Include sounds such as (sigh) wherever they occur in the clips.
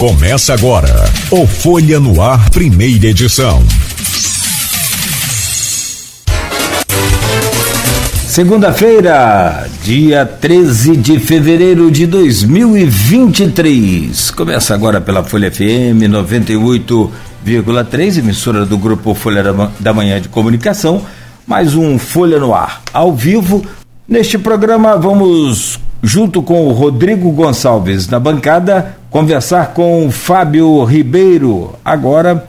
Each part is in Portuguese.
Começa agora o Folha no Ar, primeira edição. Segunda-feira, dia 13 de fevereiro de 2023. Começa agora pela Folha FM 98,3, emissora do grupo Folha da Manhã de Comunicação. Mais um Folha no Ar, ao vivo. Neste programa, vamos junto com o Rodrigo Gonçalves na bancada, conversar com o Fábio Ribeiro, agora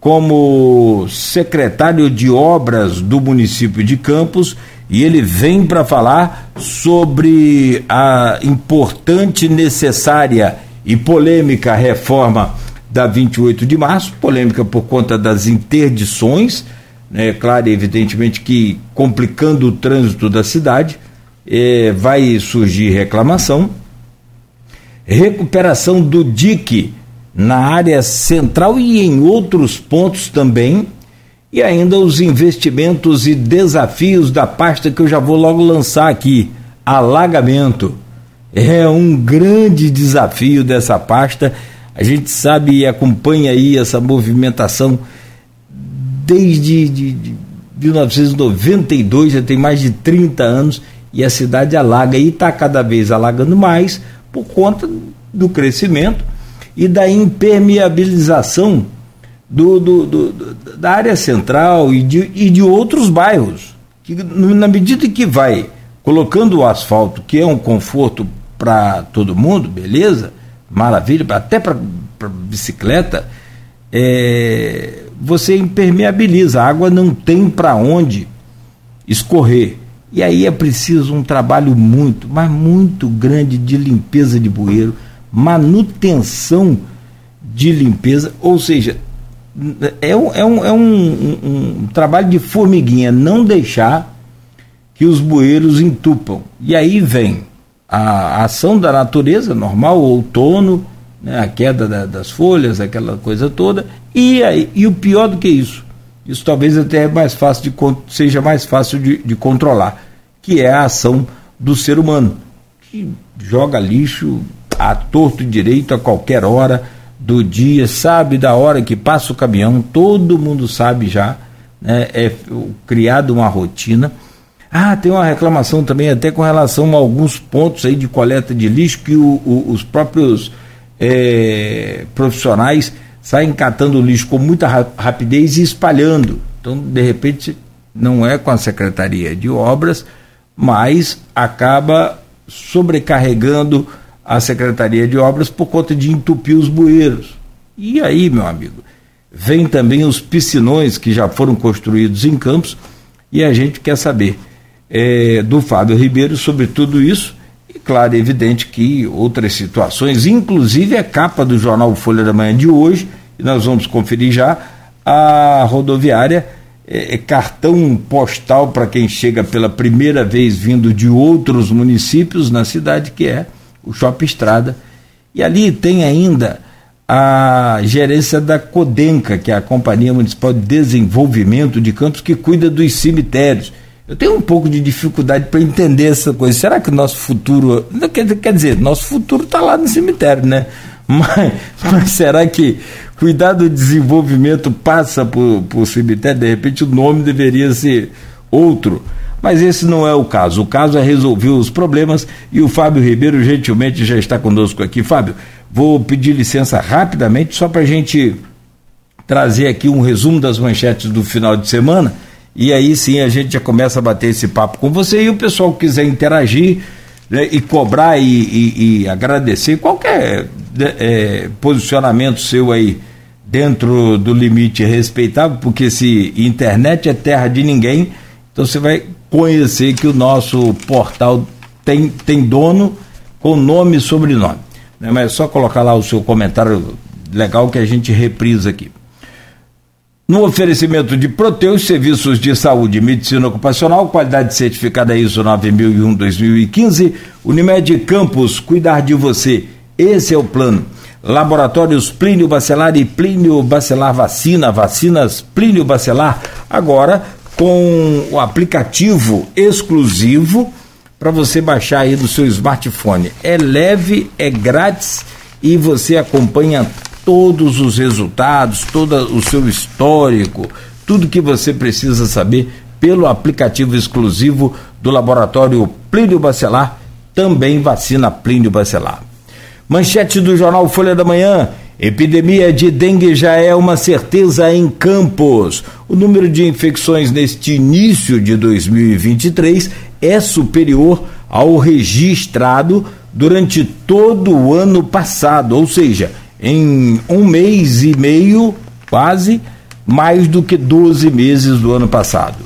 como secretário de obras do município de Campos, e ele vem para falar sobre a importante, necessária e polêmica reforma da 28 de março, polêmica por conta das interdições, né, claro evidentemente que complicando o trânsito da cidade vai surgir reclamação, recuperação do DIC na área central e em outros pontos também, e ainda os investimentos e desafios da pasta que eu já vou logo lançar aqui: alagamento. É um grande desafio dessa pasta. A gente sabe e acompanha aí essa movimentação desde de, de 1992, já tem mais de 30 anos, e a cidade alaga e está cada vez alagando mais por conta do crescimento e da impermeabilização do, do, do, da área central e de, e de outros bairros. Que, na medida que vai colocando o asfalto, que é um conforto para todo mundo, beleza, maravilha, até para bicicleta, é, você impermeabiliza, a água não tem para onde escorrer. E aí é preciso um trabalho muito, mas muito grande de limpeza de bueiro, manutenção de limpeza, ou seja, é um, é um, é um, um, trabalho de formiguinha, não deixar que os bueiros entupam. E aí vem a ação da natureza normal, outono, né, a queda da, das folhas, aquela coisa toda, e, aí, e o pior do que isso, isso talvez até é mais fácil de, seja mais fácil de, de controlar, que é a ação do ser humano, que joga lixo a torto e direito a qualquer hora do dia, sabe da hora que passa o caminhão, todo mundo sabe já, né, é criado uma rotina. Ah, tem uma reclamação também até com relação a alguns pontos aí de coleta de lixo que o, o, os próprios é, profissionais saem catando lixo com muita rapidez e espalhando. Então, de repente, não é com a Secretaria de Obras, mas acaba sobrecarregando a Secretaria de Obras por conta de entupir os bueiros. E aí, meu amigo, vem também os piscinões que já foram construídos em Campos e a gente quer saber é, do Fábio Ribeiro sobre tudo isso claro e evidente que outras situações, inclusive a capa do jornal Folha da Manhã de hoje, e nós vamos conferir já, a rodoviária é, é cartão postal para quem chega pela primeira vez vindo de outros municípios na cidade, que é o Shopping Estrada. E ali tem ainda a gerência da Codenca, que é a Companhia Municipal de Desenvolvimento de Campos, que cuida dos cemitérios eu tenho um pouco de dificuldade para entender essa coisa. Será que o nosso futuro. Quer, dizer, nosso futuro está lá no cemitério, né? (laughs) Mas, mas, será que cuidar do desenvolvimento passa por, por cemitério? De repente o nome deveria ser outro. Mas esse não é o caso. O caso é resolver os problemas e o Fábio Ribeiro gentilmente já está conosco aqui. Fábio, vou pedir licença rapidamente só para a gente trazer aqui um resumo das manchetes do final de semana e aí sim a gente já começa a bater esse papo com você e o pessoal que quiser interagir né, e cobrar e, e, e, agradecer qualquer né, é, posicionamento seu aí dentro do limite respeitável, porque se internet é terra de ninguém, então você vai conhecer que o nosso portal tem, tem dono com nome e sobrenome. Né? Mas é só colocar lá o seu comentário legal que a gente reprisa aqui. No oferecimento de Proteus, serviços de saúde e medicina ocupacional, qualidade certificada ISO 9001-2015, Unimed Campos, cuidar de você. Esse é o plano. Laboratórios Plínio Bacelar e Plínio Bacelar Vacina, vacinas Plínio Bacelar, agora com o aplicativo exclusivo para você baixar aí do seu smartphone. É leve, é grátis e você acompanha todos os resultados, todo o seu histórico, tudo que você precisa saber pelo aplicativo exclusivo do laboratório Plínio Bacelar, também vacina Plínio Bacelar. Manchete do jornal Folha da Manhã. Epidemia de dengue já é uma certeza em Campos. O número de infecções neste início de 2023 é superior ao registrado durante todo o ano passado, ou seja, em um mês e meio, quase, mais do que 12 meses do ano passado.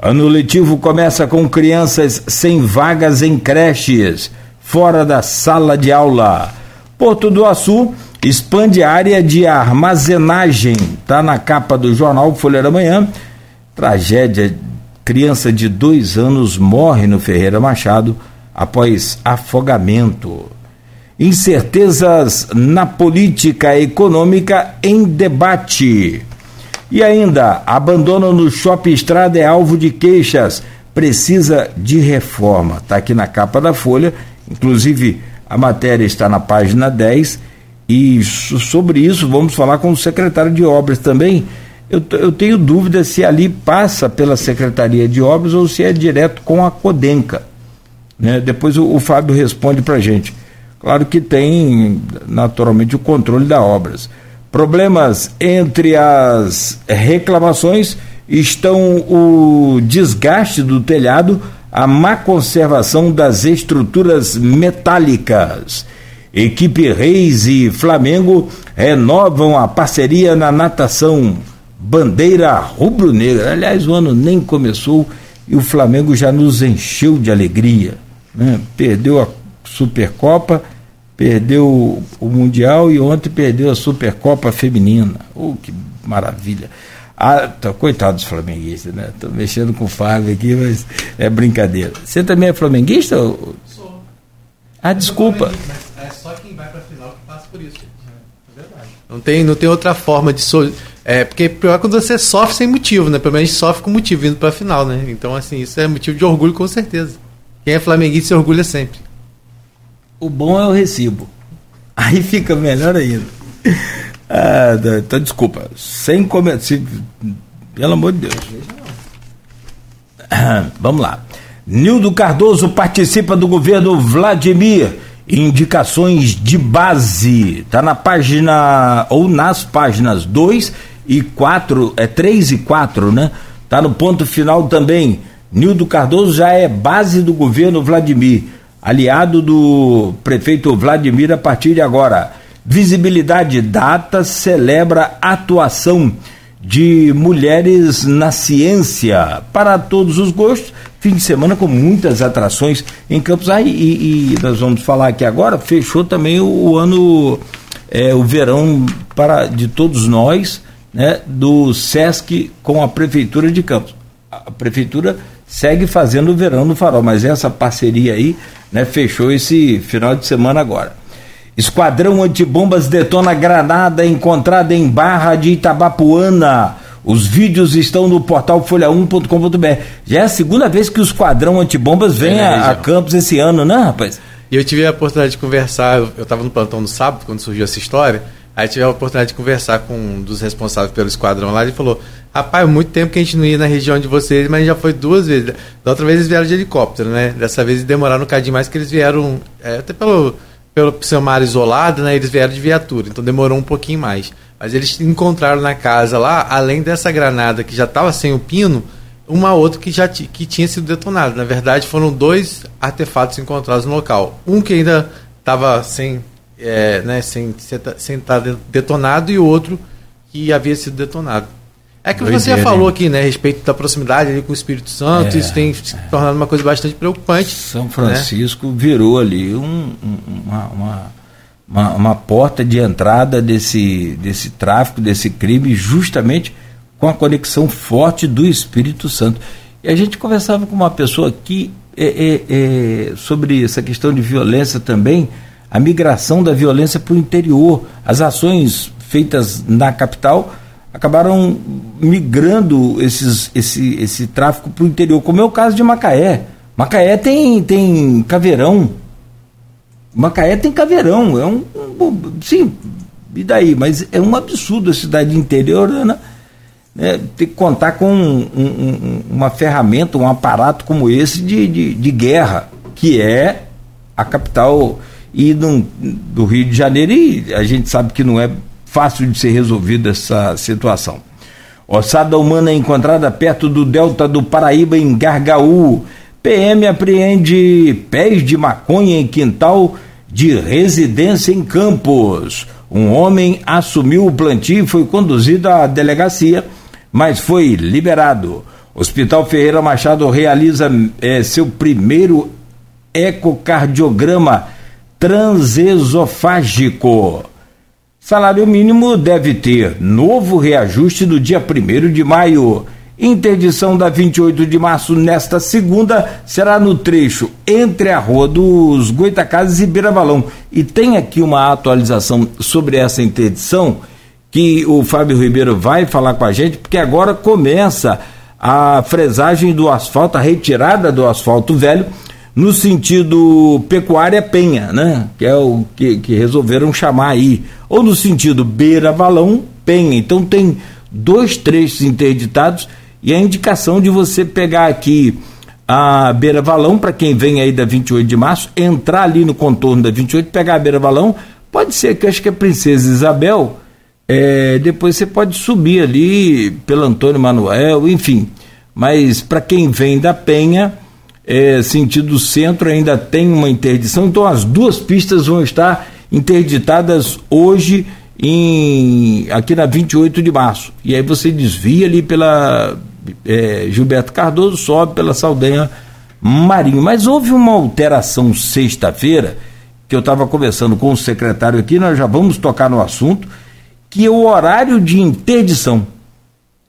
Ano letivo começa com crianças sem vagas em creches, fora da sala de aula. Porto do Açu expande a área de armazenagem. Está na capa do jornal Folha da Manhã. Tragédia: criança de dois anos morre no Ferreira Machado após afogamento. Incertezas na política econômica em debate. E ainda, abandono no Shopping Estrada é alvo de queixas. Precisa de reforma. Está aqui na capa da Folha. Inclusive, a matéria está na página 10 e sobre isso vamos falar com o secretário de obras também. Eu, eu tenho dúvida se ali passa pela Secretaria de Obras ou se é direto com a Codenca. Né? Depois o, o Fábio responde para a gente. Claro que tem, naturalmente, o controle das obras. Problemas entre as reclamações estão o desgaste do telhado, a má conservação das estruturas metálicas Equipe Reis e Flamengo renovam a parceria na natação Bandeira Rubro-Negra. Aliás, o ano nem começou e o Flamengo já nos encheu de alegria. Né? Perdeu a Supercopa, perdeu o Mundial e ontem perdeu a Supercopa Feminina. Oh, que maravilha! Ah, tá, coitado dos flamenguistas, né? Estou mexendo com o Fábio aqui, mas é brincadeira. Você também é flamenguista? Sou. Ah, desculpa. É só quem vai para a final que passa por isso. É verdade. Não tem, não tem outra forma de. So... É, porque pior é quando você sofre sem motivo, né? Pelo menos sofre com motivo indo para a final, né? Então, assim, isso é motivo de orgulho com certeza. Quem é flamenguista se orgulha sempre. O bom é o recibo. Aí fica melhor ainda. Ah, então, desculpa. Sem comentar. Pelo amor de Deus. Vamos lá. Nildo Cardoso participa do governo Vladimir indicações de base. Está na página, ou nas páginas 2 e 4, é 3 e 4, né? Está no ponto final também. Nildo Cardoso já é base do governo Vladimir, aliado do prefeito Vladimir a partir de agora. Visibilidade Data celebra atuação de mulheres na ciência para todos os gostos. Fim de semana com muitas atrações em Campos. Ah, e, e nós vamos falar aqui agora, fechou também o, o ano, é, o verão para de todos nós, né, do SESC com a Prefeitura de Campos. A Prefeitura segue fazendo o verão no farol, mas essa parceria aí né, fechou esse final de semana agora. Esquadrão antibombas detona granada encontrada em Barra de Itabapuana. Os vídeos estão no portal folha1.com.br. Já é a segunda vez que o esquadrão antibombas vem é, a, a, Campos esse ano, né, rapaz? E eu tive a oportunidade de conversar, eu estava no plantão no sábado, quando surgiu essa história, aí tive a oportunidade de conversar com um dos responsáveis pelo esquadrão lá, ele falou, rapaz, muito tempo que a gente não ia na região de vocês, mas já foi duas vezes. Da outra vez eles vieram de helicóptero, né? Dessa vez demoraram um cadinho mais que eles vieram, é, até pelo pelo seu mar isolado, né, eles vieram de viatura, então demorou um pouquinho mais. Mas eles encontraram na casa lá, além dessa granada que já estava sem o pino, uma outra que já que tinha sido detonada. Na verdade, foram dois artefatos encontrados no local. Um que ainda estava sem, é, né, sem, sem estar tá detonado e o outro que havia sido detonado. É que você já falou aqui, né, a respeito da proximidade ali com o Espírito Santo, é, isso tem se tornado uma coisa bastante preocupante. São Francisco né? virou ali um, uma, uma, uma, uma, porta de entrada desse, desse tráfico, desse crime, justamente com a conexão forte do Espírito Santo. E a gente conversava com uma pessoa aqui é, é, é, sobre essa questão de violência também, a migração da violência para o interior, as ações feitas na capital acabaram migrando esses, esse, esse tráfico para o interior, como é o caso de Macaé. Macaé tem, tem caveirão. Macaé tem caveirão, é um, um sim, e daí? Mas é um absurdo a cidade interiorana né, ter que contar com um, um, uma ferramenta, um aparato como esse de, de, de guerra, que é a capital e do Rio de Janeiro, e a gente sabe que não é fácil de ser resolvida essa situação. Ossada humana é encontrada perto do delta do Paraíba, em Gargaú. PM apreende pés de maconha em quintal de residência em Campos. Um homem assumiu o plantio e foi conduzido à delegacia, mas foi liberado. Hospital Ferreira Machado realiza é, seu primeiro ecocardiograma transesofágico. Salário mínimo deve ter novo reajuste no dia 1 de maio. Interdição da 28 de março nesta segunda será no trecho entre a Rua dos Goitacazes e Beira Balão. E tem aqui uma atualização sobre essa interdição que o Fábio Ribeiro vai falar com a gente, porque agora começa a fresagem do asfalto, a retirada do asfalto velho no sentido pecuária penha, né? Que é o que, que resolveram chamar aí. Ou no sentido beira-valão penha. Então tem dois trechos interditados e a indicação de você pegar aqui a beira-valão, para quem vem aí da 28 de março, entrar ali no contorno da 28, pegar a beira-valão. Pode ser que acho que a Princesa Isabel, é, depois você pode subir ali pelo Antônio Manuel, enfim. Mas para quem vem da Penha é, sentido centro ainda tem uma interdição, então as duas pistas vão estar interditadas hoje em, aqui na 28 de março. E aí você desvia ali pela é, Gilberto Cardoso, sobe pela Saldanha Marinho. Mas houve uma alteração sexta-feira, que eu estava conversando com o secretário aqui, nós já vamos tocar no assunto, que é o horário de interdição.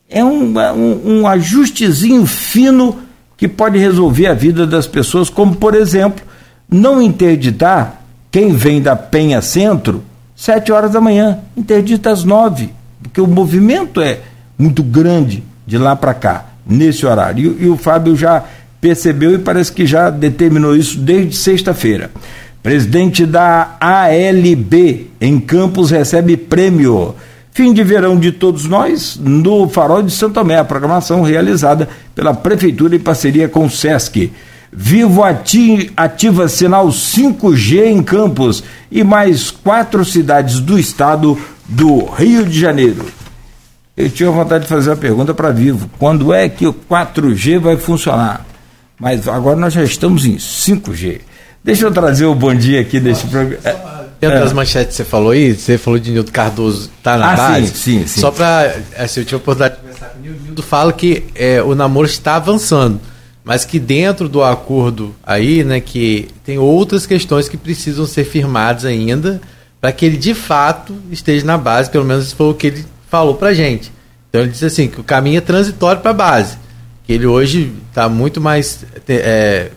É um, um, um ajustezinho fino que pode resolver a vida das pessoas, como, por exemplo, não interditar quem vem da Penha Centro sete horas da manhã, interdita às nove, porque o movimento é muito grande de lá para cá, nesse horário. E, e o Fábio já percebeu e parece que já determinou isso desde sexta-feira. Presidente da ALB em Campos recebe prêmio. Fim de verão de todos nós no Farol de Santo Tomé, a programação realizada pela Prefeitura em parceria com o SESC. Vivo ativa sinal 5G em Campos e mais quatro cidades do estado do Rio de Janeiro. Eu tinha vontade de fazer uma pergunta para Vivo: quando é que o 4G vai funcionar? Mas agora nós já estamos em 5G. Deixa eu trazer o bom dia aqui desse programa. Dentro é. das manchetes que você falou aí, você falou de Nildo Cardoso tá na ah, base. Sim, sim, sim. Só para. Assim, eu tive a oportunidade de conversar com o Nildo. Nildo fala que é, o namoro está avançando, mas que dentro do acordo aí, né, que tem outras questões que precisam ser firmadas ainda para que ele de fato esteja na base, pelo menos foi o que ele falou para gente. Então ele disse assim que o caminho é transitório para a base, que ele hoje está muito mais é,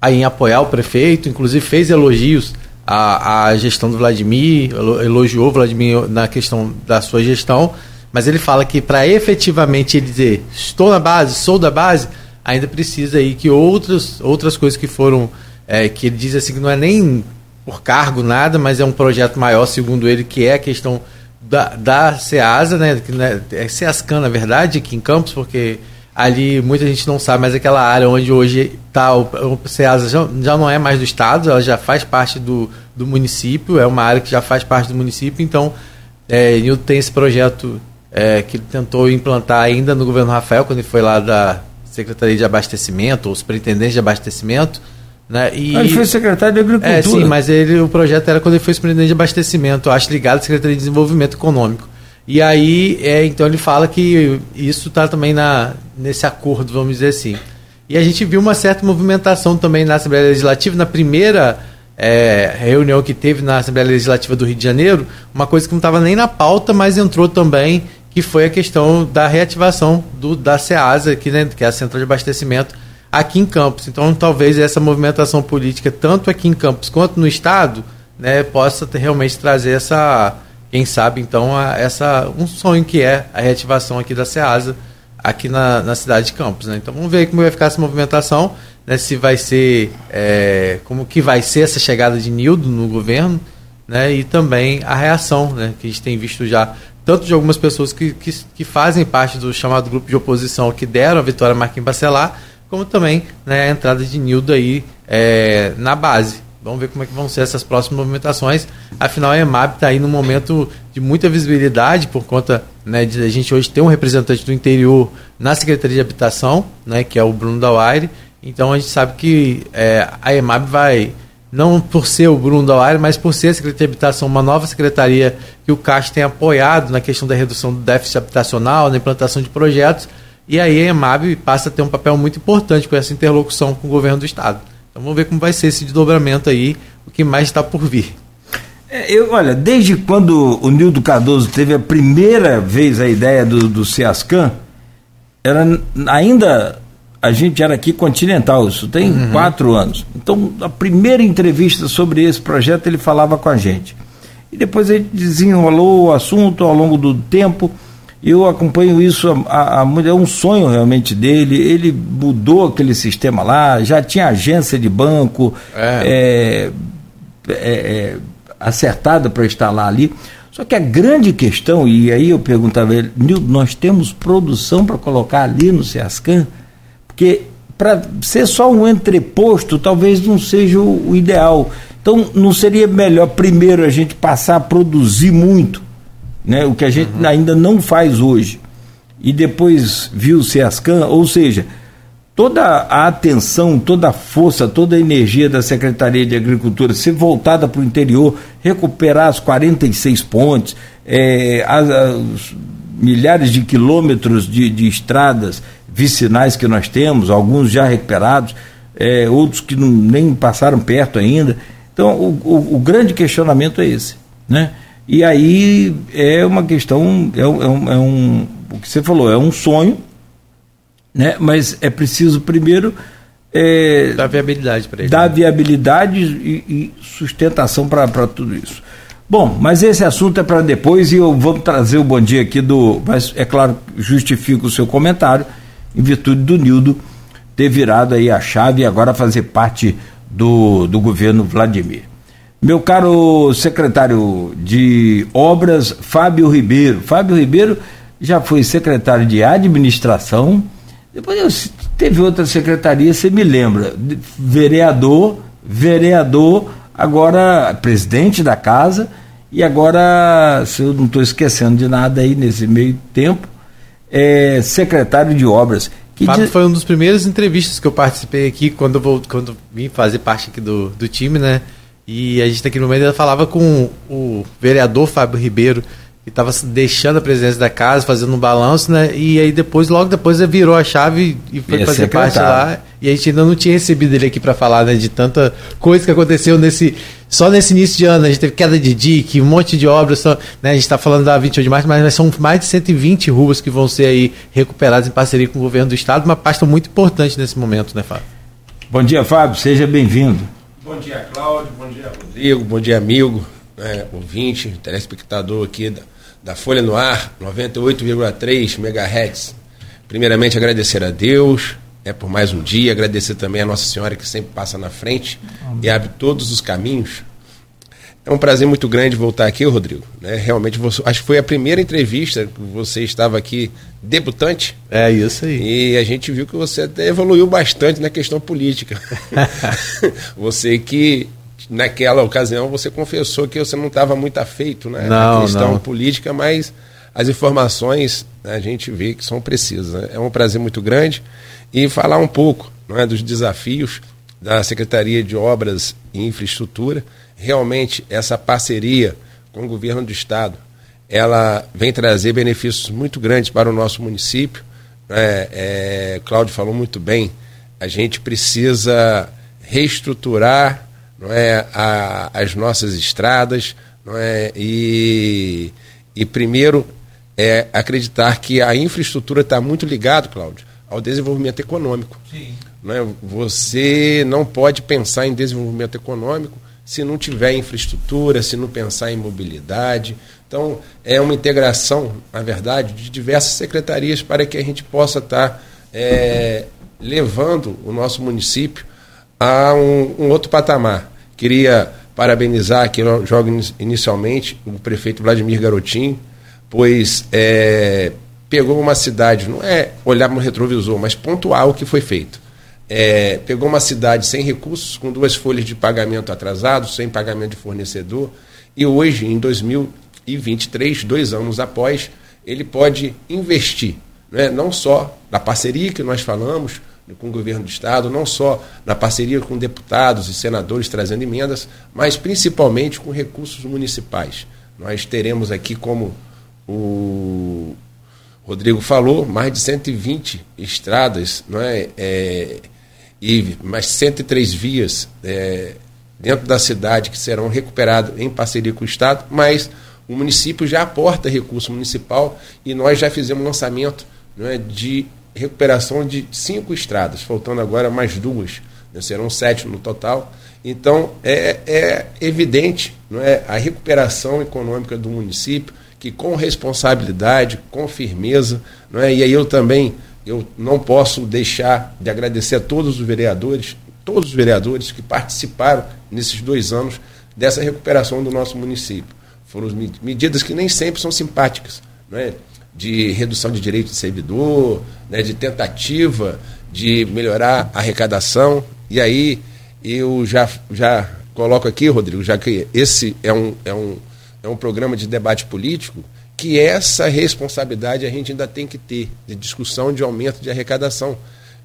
aí em apoiar o prefeito, inclusive fez elogios a, a gestão do Vladimir, elogiou o Vladimir na questão da sua gestão, mas ele fala que para efetivamente ele dizer estou na base, sou da base, ainda precisa aí que outras, outras coisas que foram, é, que ele diz assim que não é nem por cargo nada, mas é um projeto maior, segundo ele, que é a questão da, da SEASA, né, que né, é SEASCAN, na verdade, aqui em Campos, porque ali muita gente não sabe, mas aquela área onde hoje está o, o CEASA já, já, não é mais do Estado, ela já faz parte do, do município, é uma área que já faz parte do município, então é, Nilton tem esse projeto é, que ele tentou implantar ainda no governo Rafael, quando ele foi lá da Secretaria de Abastecimento, ou Superintendente de Abastecimento, né? E, ah, ele foi secretário de Agricultura. É, sim, mas ele, o projeto era quando ele foi superintendente de abastecimento, acho ligado à Secretaria de Desenvolvimento Econômico. E aí, é, então ele fala que isso está também na, nesse acordo, vamos dizer assim. E a gente viu uma certa movimentação também na Assembleia Legislativa, na primeira é, reunião que teve na Assembleia Legislativa do Rio de Janeiro, uma coisa que não estava nem na pauta, mas entrou também, que foi a questão da reativação do, da SEASA, que, né, que é a Central de Abastecimento, aqui em Campos. Então, talvez essa movimentação política, tanto aqui em Campos quanto no Estado, né, possa ter, realmente trazer essa quem sabe então a, essa um sonho que é a reativação aqui da Ceasa aqui na, na cidade de Campos. Né? Então vamos ver como vai ficar essa movimentação. né, se vai ser é, como que vai ser essa chegada de Nildo no governo, né, e também a reação, né, que a gente tem visto já tanto de algumas pessoas que, que, que fazem parte do chamado grupo de oposição que deram a vitória a Marquinhos Bacelar, como também né, a entrada de Nildo aí é, na base. Vamos ver como é que vão ser essas próximas movimentações. Afinal, a EMAB está aí num momento de muita visibilidade por conta né, de a gente hoje ter um representante do interior na Secretaria de Habitação, né, que é o Bruno Dauaire. Então a gente sabe que é, a EMAB vai não por ser o Bruno Dauaire, mas por ser a Secretaria de Habitação, uma nova secretaria que o CAS tem apoiado na questão da redução do déficit habitacional, na implantação de projetos, e aí a EMAB passa a ter um papel muito importante com essa interlocução com o governo do Estado. Então vamos ver como vai ser esse desdobramento aí, o que mais está por vir. É, eu, olha, desde quando o Nildo Cardoso teve a primeira vez a ideia do, do CEASCAN, era ainda a gente era aqui continental, isso tem uhum. quatro anos. Então, a primeira entrevista sobre esse projeto ele falava com a gente. E depois ele desenrolou o assunto ao longo do tempo. Eu acompanho isso há. É um sonho realmente dele. Ele mudou aquele sistema lá, já tinha agência de banco é. É, é, é acertada para instalar ali. Só que a grande questão, e aí eu perguntava ele, Nildo, nós temos produção para colocar ali no SEASCAN? Porque para ser só um entreposto talvez não seja o, o, ideal. Então não seria melhor primeiro a gente passar a produzir muito, né? o que a gente uhum. ainda não faz hoje, e depois viu o SEASCAN, ou seja, toda a atenção, toda a força, toda a energia da Secretaria de Agricultura ser voltada para o interior, recuperar as 46 pontes, é, as, as milhares de quilômetros de, de estradas vicinais que nós temos, alguns já recuperados, é, outros que não, nem passaram perto ainda. Então, o, o, o, grande questionamento é esse. Né? E aí é uma questão, é, é, um, é um, o que você falou, é um sonho, né? mas é preciso primeiro. É, dar viabilidade para ele. Dar viabilidade e, e sustentação para tudo isso. Bom, mas esse assunto é para depois e eu vou trazer o bom dia aqui do. Mas, é claro, justifico o seu comentário em virtude do Nildo ter virado aí a chave e agora fazer parte do, do governo Vladimir. Meu caro secretário de Obras, Fábio Ribeiro. Fábio Ribeiro já foi secretário de Administração, depois teve outra secretaria, você me lembra, vereador, vereador, agora presidente da casa, e agora, se eu não estou esquecendo de nada aí nesse meio tempo, é, secretário de obras. Que Fábio diz... foi um dos primeiros entrevistas que eu participei aqui quando eu vou, quando vim fazer parte aqui do, do time, né? E a gente tá aqui no meio ela falava com o vereador Fábio Ribeiro, que estava deixando a presidência da casa, fazendo um balanço, né? E aí depois, logo depois, ele virou a chave e foi fazer secretário. parte lá. E a gente ainda não tinha recebido ele aqui para falar, né? De tanta coisa que aconteceu nesse só nesse início de ano. A gente teve queda de DIC, um monte de obras. Só, né? A gente está falando da 28 de março, mas são mais de 120 ruas que vão ser aí recuperadas em parceria com o governo do estado. Uma pasta muito importante nesse momento, né, Fábio? Bom dia, Fábio. Seja bem-vindo. Bom dia, Cláudio. Bom dia, Rodrigo. Bom dia, amigo, né, ouvinte, telespectador aqui da da Folha no Ar, 98,3 MHz. Primeiramente, agradecer a Deus é por mais um dia, agradecer também a Nossa Senhora que sempre passa na frente Amém. e abre todos os caminhos. É um prazer muito grande voltar aqui, Rodrigo. Né? Realmente, você, acho que foi a primeira entrevista que você estava aqui debutante. É isso aí. E a gente viu que você até evoluiu bastante na questão política. (laughs) você que naquela ocasião você confessou que você não estava muito afeito né, não, na questão não. política, mas as informações né, a gente vê que são precisas. Né? É um prazer muito grande e falar um pouco é, dos desafios da Secretaria de Obras e Infraestrutura. Realmente essa parceria com o governo do estado, ela vem trazer benefícios muito grandes para o nosso município. É, é, Cláudio falou muito bem. A gente precisa reestruturar não é, a, as nossas estradas, não é, e, e primeiro é acreditar que a infraestrutura está muito ligada, Cláudio, ao desenvolvimento econômico. Sim. Não é? Você não pode pensar em desenvolvimento econômico se não tiver infraestrutura, se não pensar em mobilidade. Então, é uma integração, na verdade, de diversas secretarias para que a gente possa estar tá, é, levando o nosso município a um, um outro patamar. Queria parabenizar aqui, jogo inicialmente, o prefeito Vladimir Garotinho, pois é, pegou uma cidade, não é olhar no retrovisor, mas pontuar o que foi feito. É, pegou uma cidade sem recursos, com duas folhas de pagamento atrasados, sem pagamento de fornecedor, e hoje, em 2023, dois anos após, ele pode investir, né, não só na parceria que nós falamos com o governo do Estado, não só na parceria com deputados e senadores trazendo emendas, mas principalmente com recursos municipais. Nós teremos aqui, como o Rodrigo falou, mais de 120 estradas não é, é e mais 103 vias é, dentro da cidade que serão recuperadas em parceria com o Estado, mas o município já aporta recurso municipal e nós já fizemos lançamento não é, de recuperação de cinco estradas, faltando agora mais duas, né, serão sete no total. Então é, é evidente não é, a recuperação econômica do município, que com responsabilidade, com firmeza, não é, e aí eu também eu não posso deixar de agradecer a todos os vereadores, todos os vereadores que participaram nesses dois anos dessa recuperação do nosso município. Foram medidas que nem sempre são simpáticas, né? de redução de direito de servidor, né? de tentativa de melhorar a arrecadação. E aí eu já, já coloco aqui, Rodrigo, já que esse é um, é um, é um programa de debate político, que essa responsabilidade a gente ainda tem que ter de discussão de aumento de arrecadação,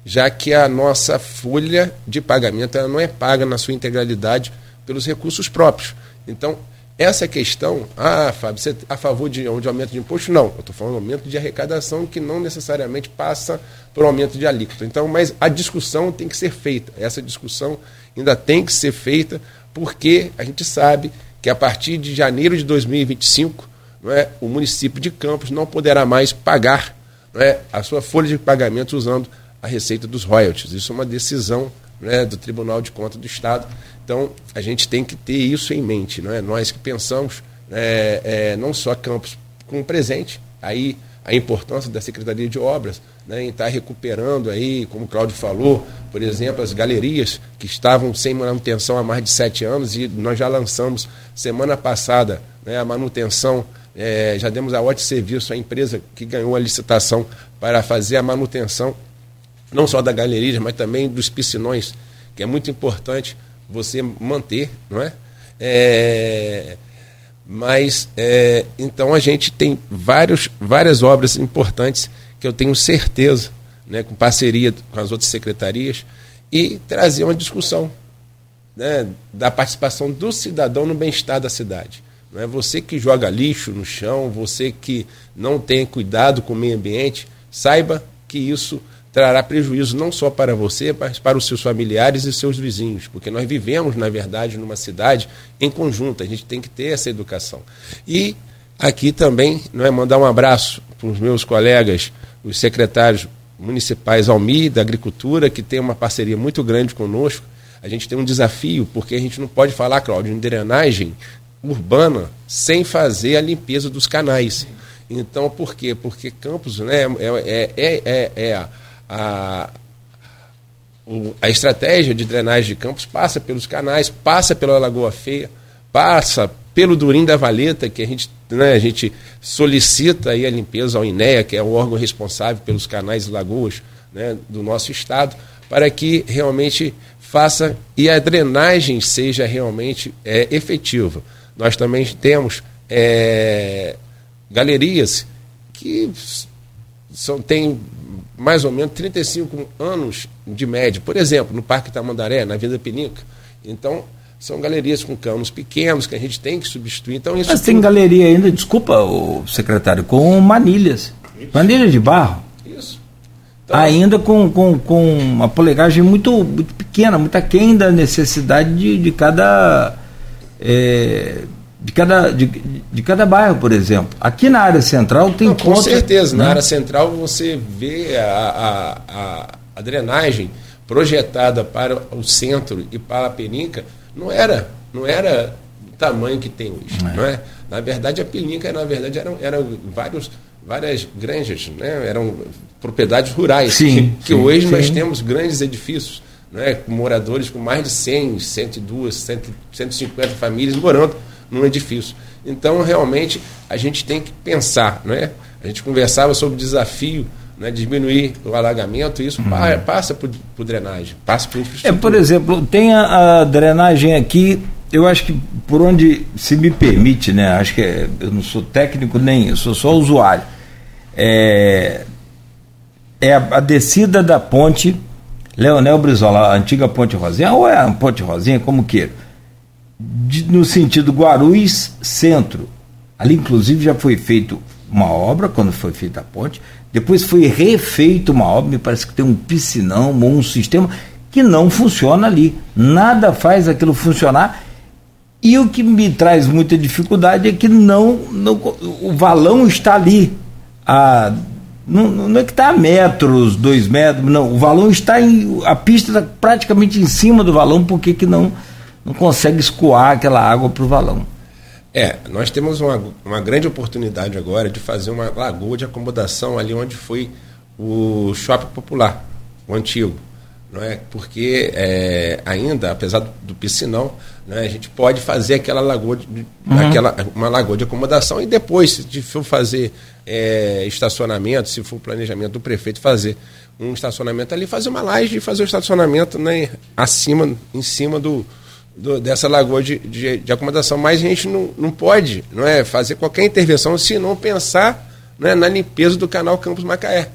já que a nossa folha de pagamento ela não é paga na sua integralidade pelos recursos próprios. Então, essa questão, ah, Fábio, você é a favor de, de aumento de imposto? Não, eu estou falando de aumento de arrecadação que não necessariamente passa por aumento de alíquota. Então, mas a discussão tem que ser feita. Essa discussão ainda tem que ser feita porque a gente sabe que a partir de janeiro de 2025 não é, o município de Campos não poderá mais pagar é, a sua folha de pagamento usando a receita dos royalties. Isso é uma decisão é, do Tribunal de Contas do Estado. Então, a gente tem que ter isso em mente. Não é? Nós que pensamos é, é, não só Campos com o presente, aí a importância da Secretaria de Obras né, em estar recuperando aí, como o Cláudio falou, por exemplo, as galerias que estavam sem manutenção há mais de sete anos e nós já lançamos semana passada né, a manutenção é, já demos a ótimo serviço à empresa que ganhou a licitação para fazer a manutenção, não só da galeria, mas também dos piscinões, que é muito importante você manter, não é? é mas, é, então, a gente tem vários, várias obras importantes que eu tenho certeza, né, com parceria com as outras secretarias, e trazer uma discussão né, da participação do cidadão no bem-estar da cidade. Não é você que joga lixo no chão, você que não tem cuidado com o meio ambiente, saiba que isso trará prejuízo não só para você, mas para os seus familiares e seus vizinhos, porque nós vivemos, na verdade, numa cidade em conjunto, a gente tem que ter essa educação. E aqui também não é mandar um abraço para os meus colegas, os secretários municipais Almi, da Agricultura, que tem uma parceria muito grande conosco. A gente tem um desafio, porque a gente não pode falar, Cláudio, em drenagem urbana sem fazer a limpeza dos canais. Então, por quê? Porque Campos né, é, é, é, é a, a, a estratégia de drenagem de Campos passa pelos canais, passa pela Lagoa Feia, passa pelo Durim da Valeta, que a gente, né, a gente solicita aí a limpeza ao INEA, que é o órgão responsável pelos canais e lagoas né, do nosso estado, para que realmente faça e a drenagem seja realmente é, efetiva. Nós também temos é, galerias que são, têm mais ou menos 35 anos de média. Por exemplo, no Parque Tamandaré, na Vila Penica. Então, são galerias com canos pequenos que a gente tem que substituir. Então, isso Mas tem galeria ainda, desculpa, o secretário, com manilhas. Isso. Manilhas de barro. Isso. Então, ainda com, com, com uma polegagem muito, muito pequena, muito aquém da necessidade de, de cada é, de, cada, de, de cada bairro, por exemplo. Aqui na área central tem Não, Com certeza, né? na área central você vê a, a, a, a, drenagem projetada para o centro e para a peninca, não era, não era o tamanho que tem hoje. É. Não é? Na verdade, a peninca, na verdade, eram, eram vários, várias granjas, né? eram propriedades rurais, sim, que, que sim, hoje sim. nós temos grandes edifícios né, com moradores com mais de 100, 102, 100, 150 famílias morando num edifício. Então, realmente, a gente tem que pensar, né? A gente conversava sobre o desafio né, diminuir o alagamento, isso uhum. passa por, por, drenagem, passa por infraestrutura. É, por exemplo, tem a, a, drenagem aqui, eu acho que por onde se me permite, né? Acho que é, eu não sou técnico nem, eu sou só usuário. É, é a, a descida da ponte Leonel Brizola, a antiga Ponte Rosinha, ou é a Ponte Rosinha, como queira, de, no sentido Guarulhos Centro. Ali, inclusive, já foi feito uma obra, quando foi feita a ponte, depois foi refeita uma obra, me parece que tem um piscinão, um sistema que não funciona ali. Nada faz aquilo funcionar. E o que me traz muita dificuldade é que não, não o valão está ali. A não, não é que está a metros, dois metros, não. O valão está em. A pista está praticamente em cima do valão, porque que não, não consegue escoar aquela água para o valão? É, nós temos uma, uma grande oportunidade agora de fazer uma lagoa de acomodação ali onde foi o shopping popular, o antigo. Não é? Porque é, ainda, apesar do piscinão, né, a gente pode fazer aquela lagoa, de, uhum. aquela, uma lagoa de acomodação e depois, se for fazer é, estacionamento, se for planejamento do prefeito fazer um estacionamento ali, fazer uma laje e fazer o estacionamento né, acima, em cima do, do dessa lagoa de, de, de, acomodação. Mas a gente não, não pode não é, fazer qualquer intervenção se não pensar né, na limpeza do canal Campos Macaé.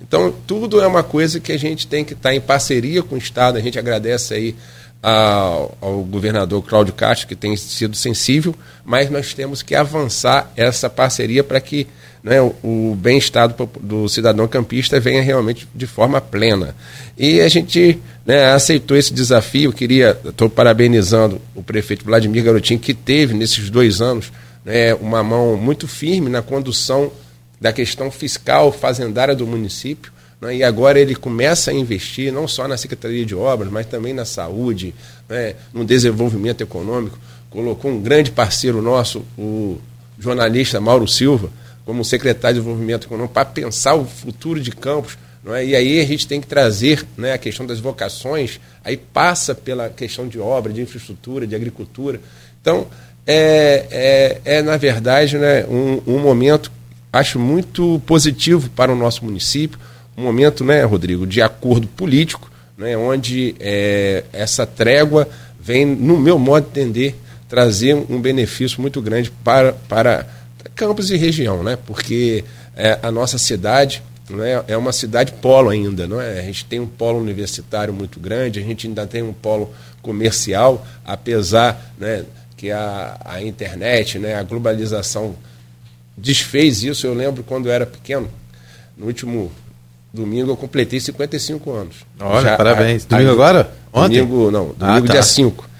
Então, tudo é uma coisa que a gente tem que estar em parceria com o Estado. A gente agradece aí ao, ao governador Cláudio Castro, que tem sido sensível, mas nós temos que avançar essa parceria para que né, o bem-estar do, do, cidadão campista venha realmente de forma plena. E a gente né, aceitou esse desafio, queria, estou parabenizando o prefeito Vladimir Garotinho, que teve nesses dois anos né, uma mão muito firme na condução da questão fiscal fazendária do município. Né, e agora ele começa a investir não só na Secretaria de Obras, mas também na saúde, né, no desenvolvimento econômico. Colocou um grande parceiro nosso, o jornalista Mauro Silva, como secretário de Desenvolvimento Econômico, para pensar o futuro de Campos. É? E aí a gente tem que trazer né, a questão das vocações, aí passa pela questão de obra, de infraestrutura, de agricultura. Então, é, é, é na verdade, né, um, um momento, acho muito positivo para o nosso município, um momento, né, Rodrigo, de acordo político, né, onde é, essa trégua vem, no meu modo de entender, trazer um benefício muito grande para, para Campos e região, né? Porque é, a nossa cidade né, é uma cidade polo ainda, não é? A gente tem um polo universitário muito grande, a gente ainda tem um polo comercial, apesar né, que a, a internet, né, a globalização desfez isso. Eu lembro quando eu era pequeno, no último domingo eu completei 55 anos. Olha, Já, parabéns. A, domingo a, agora? Ontem? Domingo, não, domingo ah, tá. dia 5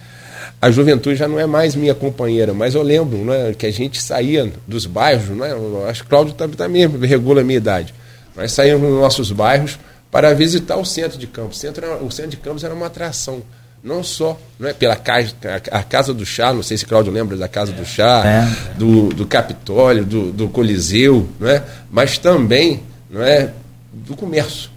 a juventude já não é mais minha companheira, mas eu lembro né, que a gente saía dos bairros, né, acho que o Cláudio também regula a minha idade. Nós saímos dos nossos bairros para visitar o centro de Campos. O centro, era, o centro de Campos era uma atração, não só né, pela casa, a, Casa do Chá, não sei se Cláudio lembra da Casa do Chá, é. do, do Capitólio, do, do Coliseu, né, mas também não é, do comércio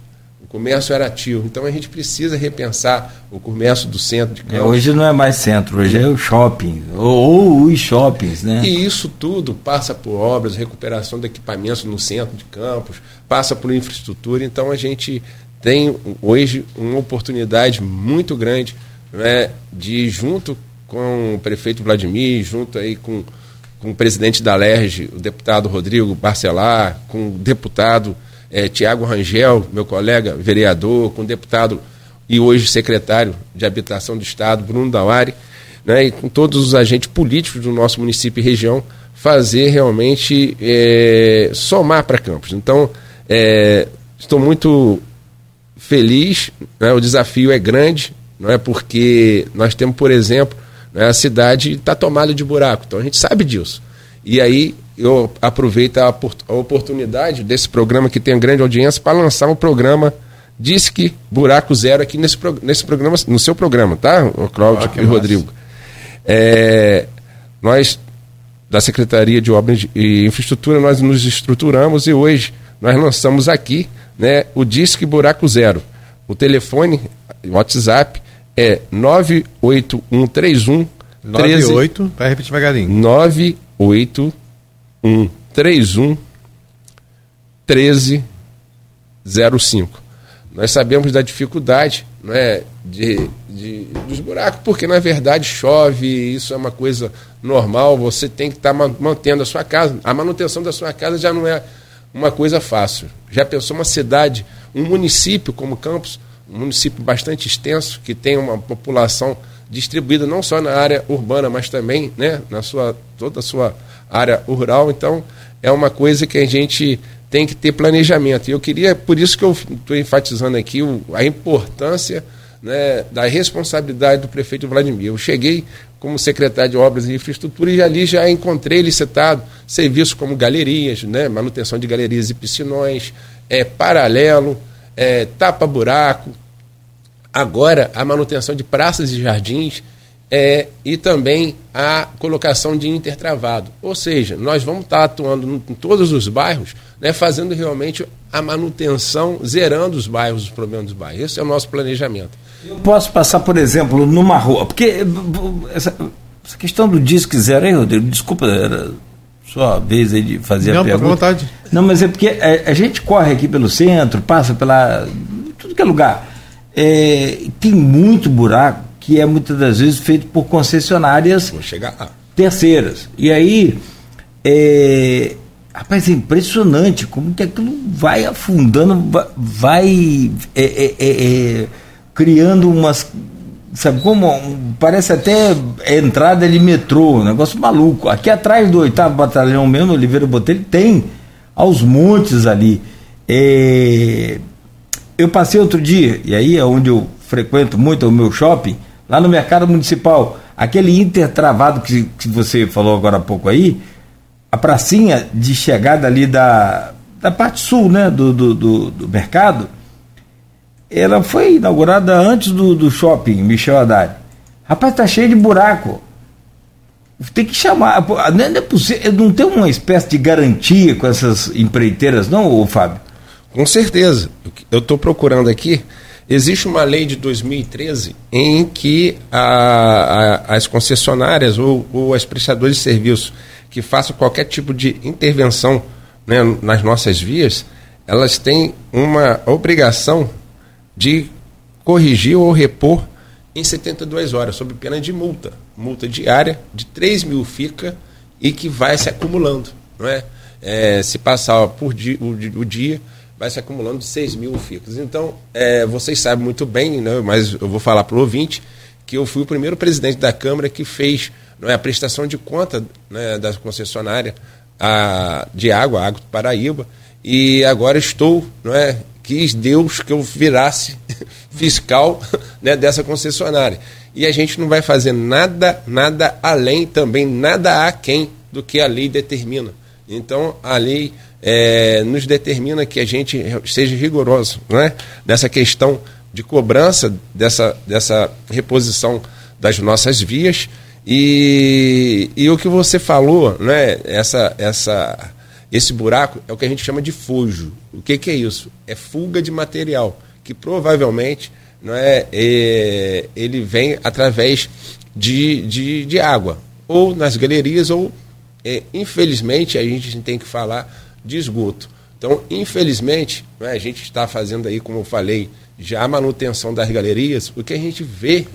comércio era ativo. Então a gente precisa repensar o comércio do centro de Campos. É, hoje não é mais centro, hoje é o shopping, ou, ou, os shoppings, né? E isso tudo passa por obras, recuperação de equipamentos no centro de Campos, passa por infraestrutura. Então a gente tem hoje uma oportunidade muito grande né, de, junto com o prefeito Vladimir, junto aí com, com o presidente da LERJ, o deputado Rodrigo Barcelar, com o deputado é, Tiago Rangel, meu colega vereador, com o deputado e hoje secretário de Habitação do Estado, Bruno Dauari, né, e com todos os agentes políticos do nosso município e região, fazer realmente é, somar para Campos. Então, é, estou muito feliz, né, o desafio é grande, não é porque nós temos, por exemplo, né, a cidade está tomada de buraco, então a gente sabe disso. E aí eu aproveito a, a oportunidade desse programa que tem grande audiência para lançar um programa Disque Buraco Zero aqui nesse, nesse programa, no seu programa, tá, o Cláudio oh, e Rodrigo. É, nós, da Secretaria de Obras e Infraestrutura, nós nos estruturamos e hoje nós lançamos aqui né, o Disque Buraco Zero, O telefone, WhatsApp, é 98131 98, vai repetir devagarinho. 98131 1305. Nós sabemos da dificuldade não é, de, de, dos buracos, porque na verdade chove, isso é uma coisa normal, você tem que estar tá mantendo a sua casa. A manutenção da sua casa já não é uma coisa fácil. Já pensou uma cidade, um município como Campos, um município bastante extenso, que tem uma população distribuída não só na área urbana, mas também né, na sua, toda a sua área rural. Então, é uma coisa que a gente tem que ter planejamento. E eu queria, por isso que eu estou enfatizando aqui o, a importância né, da responsabilidade do prefeito Vladimir. Eu cheguei como secretário de Obras e Infraestrutura e ali já encontrei licitado serviços como galerias, né, manutenção de galerias e piscinões, é, paralelo, é, tapa-buraco, agora a manutenção de praças e jardins é, e também a colocação de intertravado. Ou seja, nós vamos estar atuando em todos os bairros, né, fazendo realmente a manutenção, zerando os bairros, os problemas dos bairros. Esse é o nosso planejamento. Eu posso passar, por exemplo, numa rua, porque essa, essa questão do disque zero aí, Rodrigo, desculpa, era sua vez aí de fazer Não, a pergunta. Não, vontade. Não, mas é porque a, a gente corre aqui pelo centro, passa pela. tudo que é lugar é, tem muito buraco que é muitas das vezes feito por concessionárias terceiras. E aí, é, rapaz, é impressionante como que aquilo vai afundando, vai é, é, é, é criando umas. Sabe como? Parece até entrada de metrô, um negócio maluco. Aqui atrás do oitavo batalhão mesmo, Oliveira Botelho, tem aos montes ali. É, eu passei outro dia, e aí é onde eu frequento muito o meu shopping, lá no mercado municipal, aquele intertravado que, que você falou agora há pouco aí, a pracinha de chegada ali da, da parte sul né, do, do, do, do mercado, ela foi inaugurada antes do, do shopping Michel Haddad. Rapaz, tá cheio de buraco. Tem que chamar. Não é possível, não tem uma espécie de garantia com essas empreiteiras, não, Fábio? Com certeza. Eu estou procurando aqui. Existe uma lei de 2013 em que a, a, as concessionárias ou, ou as prestadoras de serviço que façam qualquer tipo de intervenção né, nas nossas vias, elas têm uma obrigação de corrigir ou repor em 72 horas, sob pena de multa. Multa diária de 3 mil fica e que vai se acumulando. Não é? é se passar por o, o dia vai se acumulando de 6 mil ficos. Então, é, vocês sabem muito bem, né, mas eu vou falar para o ouvinte, que eu fui o primeiro presidente da Câmara que fez não é, a prestação de conta né, da concessionária a, de água, a Água do Paraíba, e agora estou, não é, quis Deus que eu virasse (laughs) fiscal (laughs) né, dessa concessionária. E a gente não vai fazer nada, nada além, também nada aquém do que a lei determina. Então, a lei é, nos determina que a gente seja rigoroso né? nessa questão de cobrança dessa, dessa reposição das nossas vias. E, e o que você falou, né? essa, essa, esse buraco é o que a gente chama de fujo. O que, que é isso? É fuga de material, que provavelmente não é, é ele vem através de, de, de água, ou nas galerias, ou é, infelizmente a gente tem que falar de esgoto. Então, infelizmente, né, a gente está fazendo aí, como eu falei, já a manutenção das galerias, o que a gente vê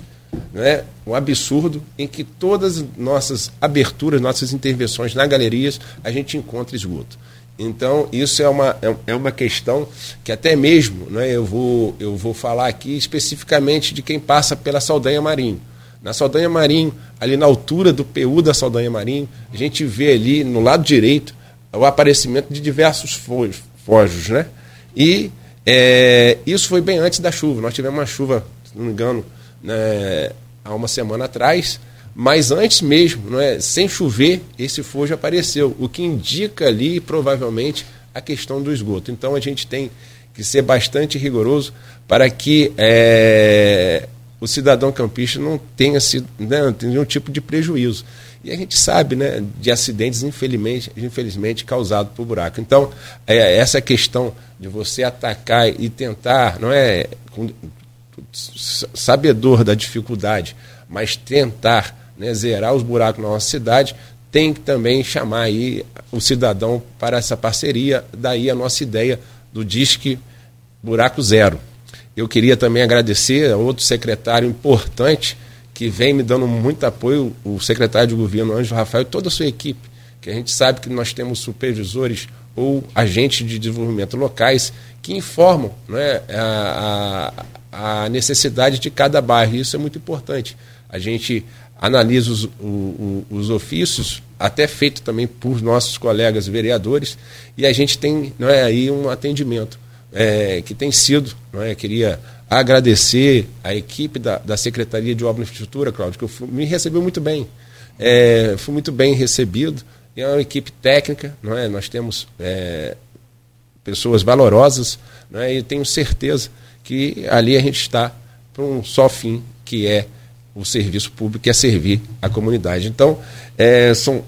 né, um absurdo em que todas as nossas aberturas, nossas intervenções na galerias, a gente encontra esgoto. Então, isso é uma, é, é uma questão que até mesmo né, eu, vou, eu vou falar aqui especificamente de quem passa pela Saldanha Marinho. Na Saldanha Marinho, ali na altura do PU da Saldanha Marinho, a gente vê ali no lado direito o aparecimento de diversos fojos, né? E é, isso foi bem antes da chuva. Nós tivemos uma chuva, se não me engano, né, há uma semana atrás, mas antes mesmo, não é, sem chover, esse fojo apareceu, o que indica ali provavelmente a questão do esgoto. Então a gente tem que ser bastante rigoroso para que é, o cidadão campista não tenha sido, né, nenhum tipo de prejuízo. E a gente sabe né, de acidentes, infelizmente, infelizmente causados por buraco. Então, é, essa questão de você atacar e tentar, não é com, sabedor da dificuldade, mas tentar né, zerar os buracos na nossa cidade, tem que também chamar aí o cidadão para essa parceria, daí a nossa ideia do Disque Buraco Zero. Eu queria também agradecer a outro secretário importante que vem me dando muito apoio, o secretário de governo Anjo Rafael e toda a sua equipe, que a gente sabe que nós temos supervisores ou agentes de desenvolvimento locais que informam né, a, a, necessidade de cada bairro. Isso é muito importante. A gente analisa os, o, os ofícios, até feito também por nossos colegas vereadores, e a gente tem não é, aí um atendimento é, que tem sido, não é, queria agradecer a equipe da, da Secretaria de Obra e Infraestrutura, Cláudio, que fui, me recebeu muito bem. É, fui muito bem recebido. É uma equipe técnica, não é? Nós temos é, pessoas valorosas, não é? E tenho certeza que ali a gente está para um só fim, que é o serviço público, que é servir a comunidade. Então, é, são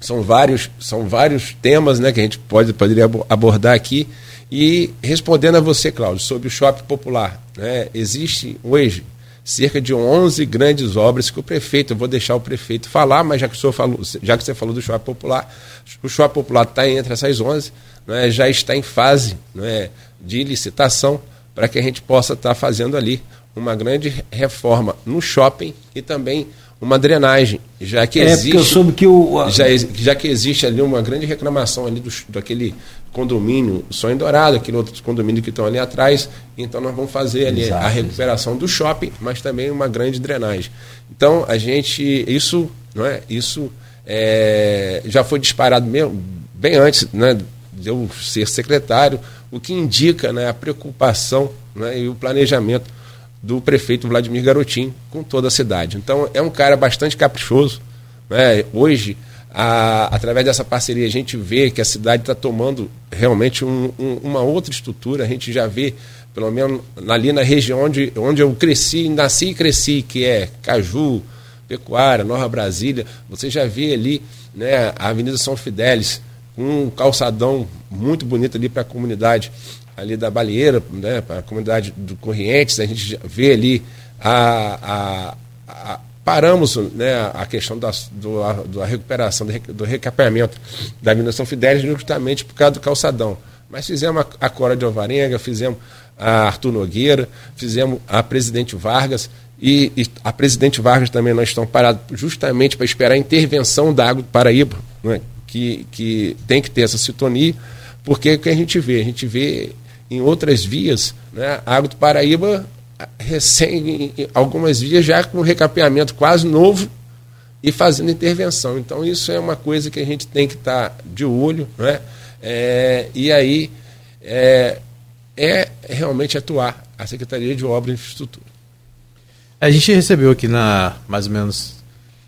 são vários, são vários temas né, que a gente pode, poderia abordar aqui. E respondendo a você, Cláudio, sobre o shopping popular, né, existe hoje cerca de 11 grandes obras que o prefeito, eu vou deixar o prefeito falar, mas já que, o senhor falou, já que você falou do shopping popular, o shopping popular está entre essas 11, né, já está em fase né, de licitação para que a gente possa estar tá fazendo ali uma grande reforma no shopping e também uma drenagem, já que é, existe. eu soube que o. Já, já que existe ali uma grande reclamação ali do, daquele condomínio Sonho Dourado, aquele outro condomínio que estão ali atrás. Então nós vamos fazer ali Exato, a recuperação do shopping, mas também uma grande drenagem. Então a gente. Isso, não é? Isso é, já foi disparado mesmo, bem antes né, de eu ser secretário, o que indica né, a preocupação né, e o planejamento do prefeito Vladimir Garotinho com toda a cidade. Então é um cara bastante caprichoso. Né? Hoje, a, através dessa parceria, a gente vê que a cidade está tomando realmente um, um, uma outra estrutura. A gente já vê, pelo menos ali na região onde, onde eu cresci, nasci e cresci, que é Caju, Pecuária, Nova Brasília, você já vê ali né, a Avenida São Fidélis, um calçadão muito bonito ali para a comunidade ali da Baleeira, né, a comunidade do Corrientes, a gente vê ali a, a, a paramos né, a questão da, do, a, da recuperação, do, do recapeamento da Avenida São Fidélis justamente por causa do calçadão. Mas fizemos a, a Cora de Alvarenga, fizemos a Arthur Nogueira, fizemos a Presidente Vargas, e, e, a Presidente Vargas também nós estamos parados justamente para esperar a intervenção da Água do Paraíba, né, que, que tem que ter essa sintonia, porque o que a gente vê? A gente vê em outras vias, né? a Água do Paraíba, recém, algumas vias já com recapeamento quase novo e fazendo intervenção. Então, isso é uma coisa que a gente tem que estar tá de olho, né? É, e aí é, é realmente atuar a Secretaria de Obra e Infraestrutura. A gente recebeu aqui na mais ou menos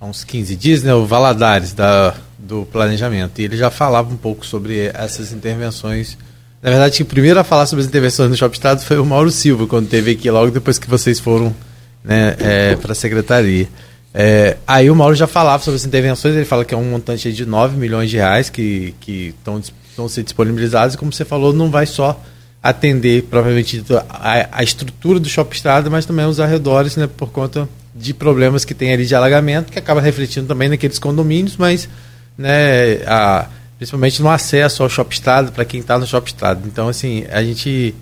há uns 15 dias, né, o Valadares da, do planejamento, e ele já falava um pouco sobre essas intervenções na verdade, quem primeiro a falar sobre as intervenções no Shopping Estado foi o Mauro Silva, quando teve aqui, logo depois que vocês foram né, é, para a secretaria. É, aí o Mauro já falava sobre as intervenções, ele fala que é um montante de 9 milhões de reais que estão que ser disponibilizados, e como você falou, não vai só atender provavelmente a, a estrutura do Shopping Estrada, mas também os arredores, né, por conta de problemas que tem ali de alagamento, que acaba refletindo também naqueles condomínios, mas né, a, principalmente no acesso ao Shopping Estrada, para quem está no Shopping Estrada. Então, assim, a gente.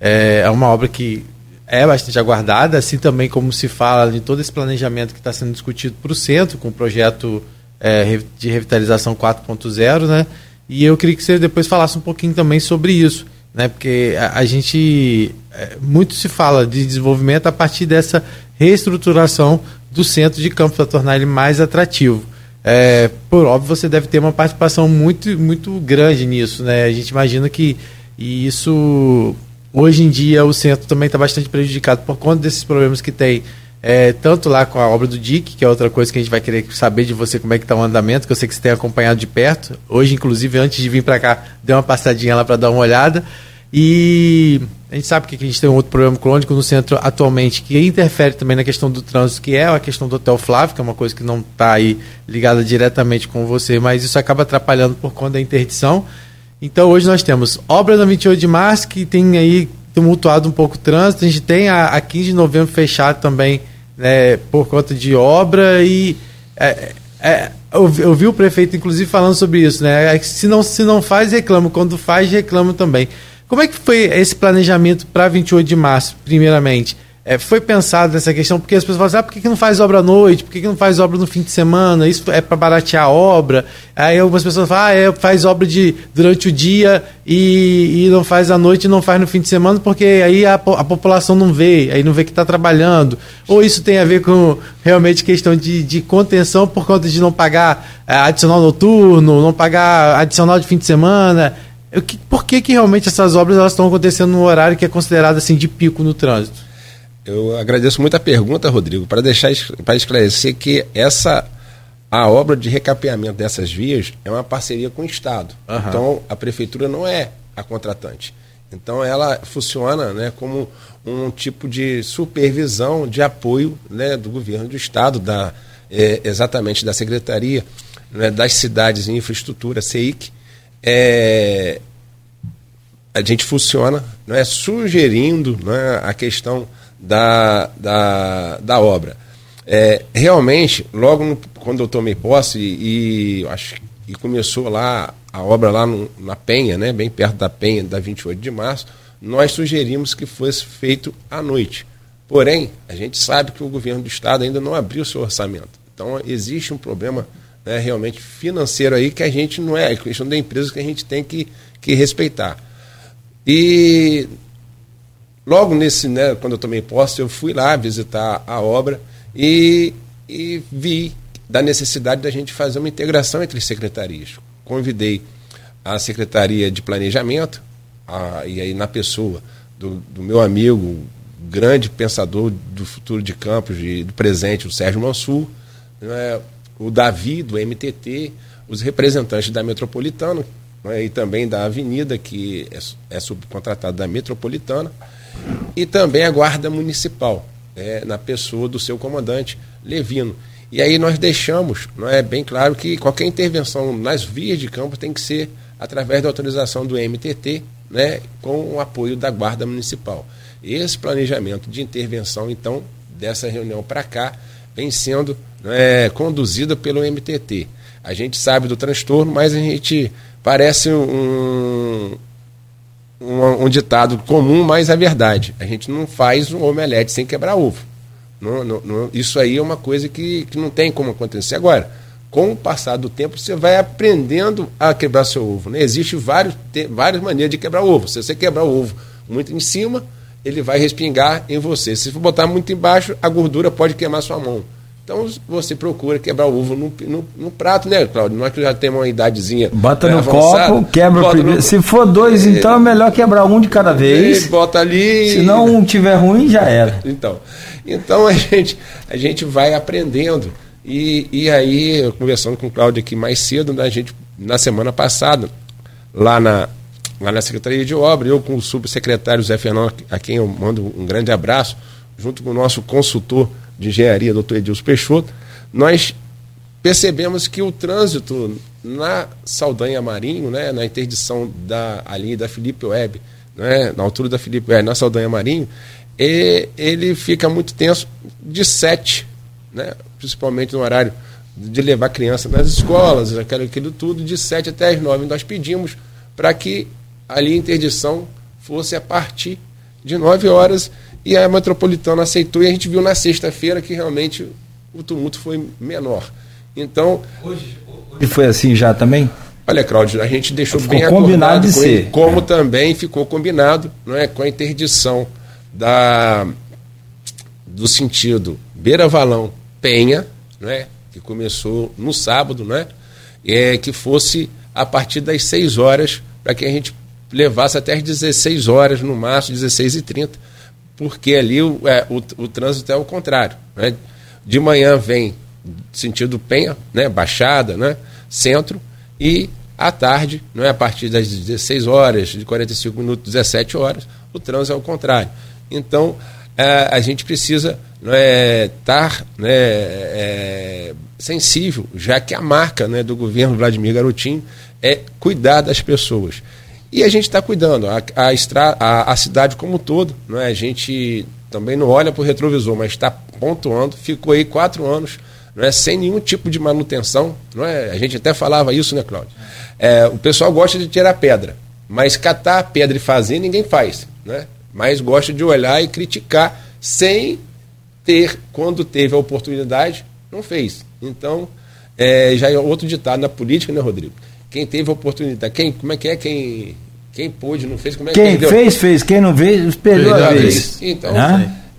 É, é, uma obra que é bastante aguardada, assim também como se fala de todo esse planejamento que está sendo discutido para o centro, com o projeto é, de revitalização 4.0, né? E eu queria que você depois falasse um pouquinho também sobre isso, né? Porque a, a gente. É, muito se fala de desenvolvimento a partir dessa reestruturação do centro de campo para tornar ele mais atrativo. É, por óbvio, você deve ter uma participação muito, muito grande nisso, né? A gente imagina que e isso hoje em dia o centro também está bastante prejudicado por conta desses problemas que tem. É, tanto lá com a obra do DIC, que é outra coisa que a gente vai querer saber de você como é que está o andamento, que eu sei que você tem acompanhado de perto. Hoje, inclusive, antes de vir para cá, deu uma passadinha lá para dar uma olhada. E A gente sabe que a gente tem um outro problema crônico no centro atualmente que interfere também na questão do trânsito, que é a questão do Hotel Flávio, que é uma coisa que não está aí ligada diretamente com você, mas isso acaba atrapalhando por conta da interdição. Então hoje nós temos obra na 28 de março, que tem aí tumultuado um pouco o trânsito, a gente tem a, a 15 de novembro fechado também né, por conta de obra e é, é, eu, eu, vi o prefeito inclusive falando sobre isso, né? É se não, se não faz, reclama, quando faz, reclama também. Como é que foi esse planejamento para 28 de março, primeiramente? É, foi pensado nessa questão, porque as pessoas falam assim, ah, por que, que não faz obra à noite? Por que, que não faz obra no fim de semana? Isso é para baratear a obra. Aí algumas pessoas falam, ah, é, faz obra de, durante o dia e, e não faz à noite e não faz no fim de semana, porque aí a, a população não vê, aí não vê que está trabalhando. Ou isso tem a ver com realmente questão de, de contenção por conta de não pagar é, adicional noturno, não pagar adicional de fim de semana. Por que, que realmente essas obras elas estão acontecendo no horário que é considerado assim de pico no trânsito? Eu agradeço muito a pergunta, Rodrigo, para deixar para esclarecer que essa a obra de recapeamento dessas vias é uma parceria com o Estado. Uhum. Então a prefeitura não é a contratante. Então ela funciona né, como um tipo de supervisão, de apoio né, do governo do Estado, da, é, exatamente da Secretaria né, das Cidades e Infraestrutura, CEIC. É, a gente funciona é sugerindo né, a questão da, da, da obra. É, realmente, logo no, quando eu tomei posse e, e, acho, e começou lá a obra lá no, na Penha, né, bem perto da Penha, da 28 de março, nós sugerimos que fosse feito à noite. Porém, a gente sabe que o governo do estado ainda não abriu seu orçamento. Então, existe um problema né, realmente financeiro aí que a gente não é, é questão da empresa que a gente tem que, que respeitar. E Logo nesse, né, quando eu tomei posse, eu fui lá visitar a obra e, e vi da necessidade da gente fazer uma integração entre secretarias. Convidei a Secretaria de Planejamento, a, e aí na pessoa do, do, meu amigo, grande pensador do futuro de Campos e do presente, o Sérgio Mansur, né, o Davi, do MTT, os representantes da Metropolitana né, e também da Avenida, que é, é subcontratado da Metropolitana, e também a Guarda Municipal, é, na pessoa do seu comandante Levino. E aí nós deixamos, não é bem claro que qualquer intervenção nas vias de campo tem que ser através da autorização do MTT, né, com o apoio da Guarda Municipal. Esse planejamento de intervenção, então, dessa reunião para cá, vem sendo é, conduzido pelo MTT. A gente sabe do transtorno, mas a gente parece um, um, um, ditado comum, mas é verdade. A gente não faz um omelete sem quebrar ovo. Não, não, não, isso aí é uma coisa que, que não tem como acontecer. Agora, com o passar do tempo, você vai aprendendo a quebrar seu ovo. Né? Existem vários, várias maneiras de quebrar ovo. Se você quebrar o ovo muito em cima, ele vai respingar em você. Se for botar muito embaixo, a gordura pode queimar sua mão. Então você procura quebrar o ovo no, prato, né, Claudio? É que já tem uma idadezinha. Bota no copo, quebra o primeiro. No... Se for dois, é, então é melhor quebrar um de cada vez. Bota ali. Se não um tiver ruim, já era. (laughs) Então, então a gente, a gente vai aprendendo. E, e aí, eu conversando com o Cláudio aqui mais cedo, né, a gente, na semana passada, lá na, lá na Secretaria de Obra, eu com o subsecretário Zé Fernando, a quem eu mando um grande abraço, junto com o nosso consultor de engenharia, doutor Edilson Peixoto, nós percebemos que o trânsito na Saldanha Marinho, né, na interdição da ali da Felipe Web, né, na altura da Felipe Web, na Saldanha Marinho, e, ele fica muito tenso de sete, né, principalmente no horário de levar criança nas escolas, aquilo, aquilo tudo, de sete até as nove. Nós pedimos para que ali a interdição fosse a partir de nove horas e a metropolitana aceitou e a gente viu na sexta-feira que realmente o tumulto foi menor. Então. Hoje, hoje foi assim já também? Olha, Cláudio, a gente deixou ficou bem combinado de com ser. Ele, como também ficou combinado não é, com a interdição da, do sentido Beira Valão Penha, não é, que começou no sábado, não é, é, que fosse a partir das 6 horas, para que a gente levasse até as 16 horas, no máximo, 16 e 30 porque ali o, é, o, o trânsito é o contrário. Né? De manhã vem sentido Penha, né? Baixada, né? Centro, e à tarde, não é a partir das 16 horas, de 45 minutos, 17 horas, o trânsito é o contrário. Então, é, a gente precisa é, estar né, é, sensível, já que a marca né, do governo Vladimir Garotinho é cuidar das pessoas. E a gente está cuidando. A, a, estra, a, a, cidade como um todo, não é? a gente também não olha para o retrovisor, mas está pontuando. Ficou aí quatro anos não é? sem nenhum tipo de manutenção. Não é? A gente até falava isso, né, Cláudio? É, o pessoal gosta de tirar pedra, mas catar pedra e fazer ninguém faz. Né? Mas gosta de olhar e criticar sem ter, quando teve a oportunidade, não fez. Então, é, já é outro ditado na política, né, Rodrigo? Quem teve a oportunidade, quem, como é que é quem quem pôde, não fez, como é que Quem fez, fez. Quem não fez, perdeu, a vez. vez. Então,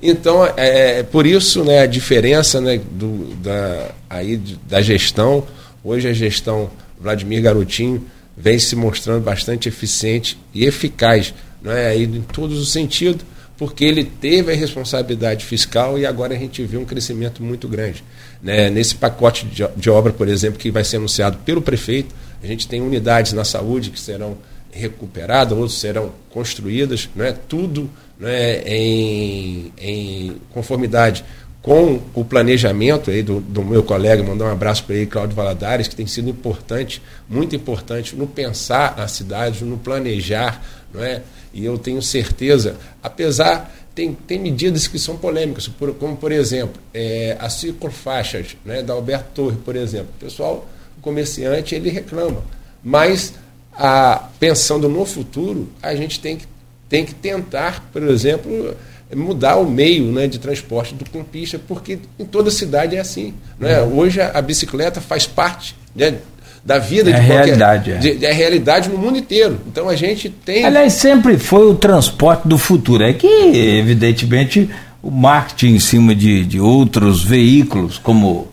então é, é, por isso né, a diferença né, do, da, aí, da gestão. Hoje a gestão Vladimir Garotinho vem se mostrando bastante eficiente e eficaz né, aí, em todos os sentidos, porque ele teve a responsabilidade fiscal e agora a gente vê um crescimento muito grande. Né? Nesse pacote de, de obra, por exemplo, que vai ser anunciado pelo prefeito, a gente tem unidades na saúde que serão recuperadas, outras serão construídas, não é tudo não é, em, em conformidade com o planejamento aí do, do meu colega, mandar um abraço para ele, Cláudio Valadares, que tem sido importante, muito importante no pensar na cidade, no planejar, não é? E eu tenho certeza, apesar tem, tem medidas que são polêmicas, como por exemplo, é, as ciclofaixas né, da Alberto Torre, por exemplo. O pessoal, o comerciante, ele reclama. Mas a, pensando no futuro, a gente tem que, tem que tentar, por exemplo, mudar o meio né, de transporte do campista, porque em toda cidade é assim. Né? Uhum. Hoje a, a, bicicleta faz parte né, da vida é de qualquer, realidade, é. De, é realidade no mundo inteiro. Então a gente tem. Aliás, sempre foi o transporte do futuro. É que, evidentemente, o marketing em cima de, de outros veículos, como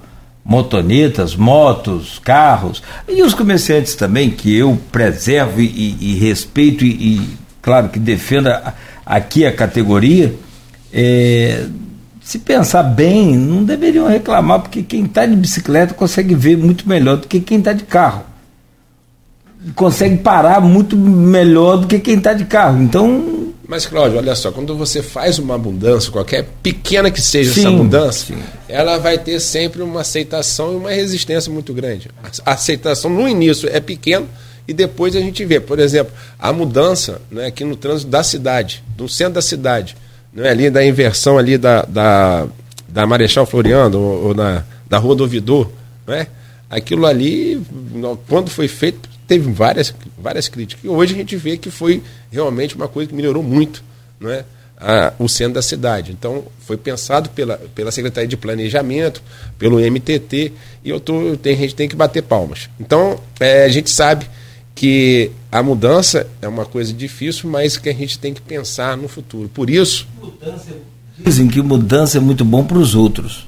motonetas, motos, carros, e os comerciantes também, que eu preservo e, e respeito e, e, claro, que defenda aqui a categoria, é, se pensar bem, não deveriam reclamar, porque quem está de bicicleta consegue ver muito melhor do que quem está de carro. Consegue parar muito melhor do que quem está de carro. Então, mas, Cláudio, olha só, quando você faz uma mudança, qualquer pequena que seja sim, essa mudança, sim. ela vai ter sempre uma aceitação e uma resistência muito grande. A aceitação no início é pequena e depois a gente vê, por exemplo, a mudança né, aqui no trânsito da cidade, do centro da cidade, né, ali da inversão ali da, da, da Marechal Floriano ou, ou na, da Rua do Ouvidor, né? aquilo ali, quando foi feito, teve várias, várias críticas. E hoje a gente vê que foi realmente uma coisa que melhorou muito não é? A, o centro da cidade. Então, foi pensado pela, pela Secretaria de Planejamento, pelo MTT, e eu tô, tem, a gente tem que bater palmas. Então, é, a gente sabe que a mudança é uma coisa difícil, mas que a gente tem que pensar no futuro. Por isso. Dizem que mudança é muito bom para os outros,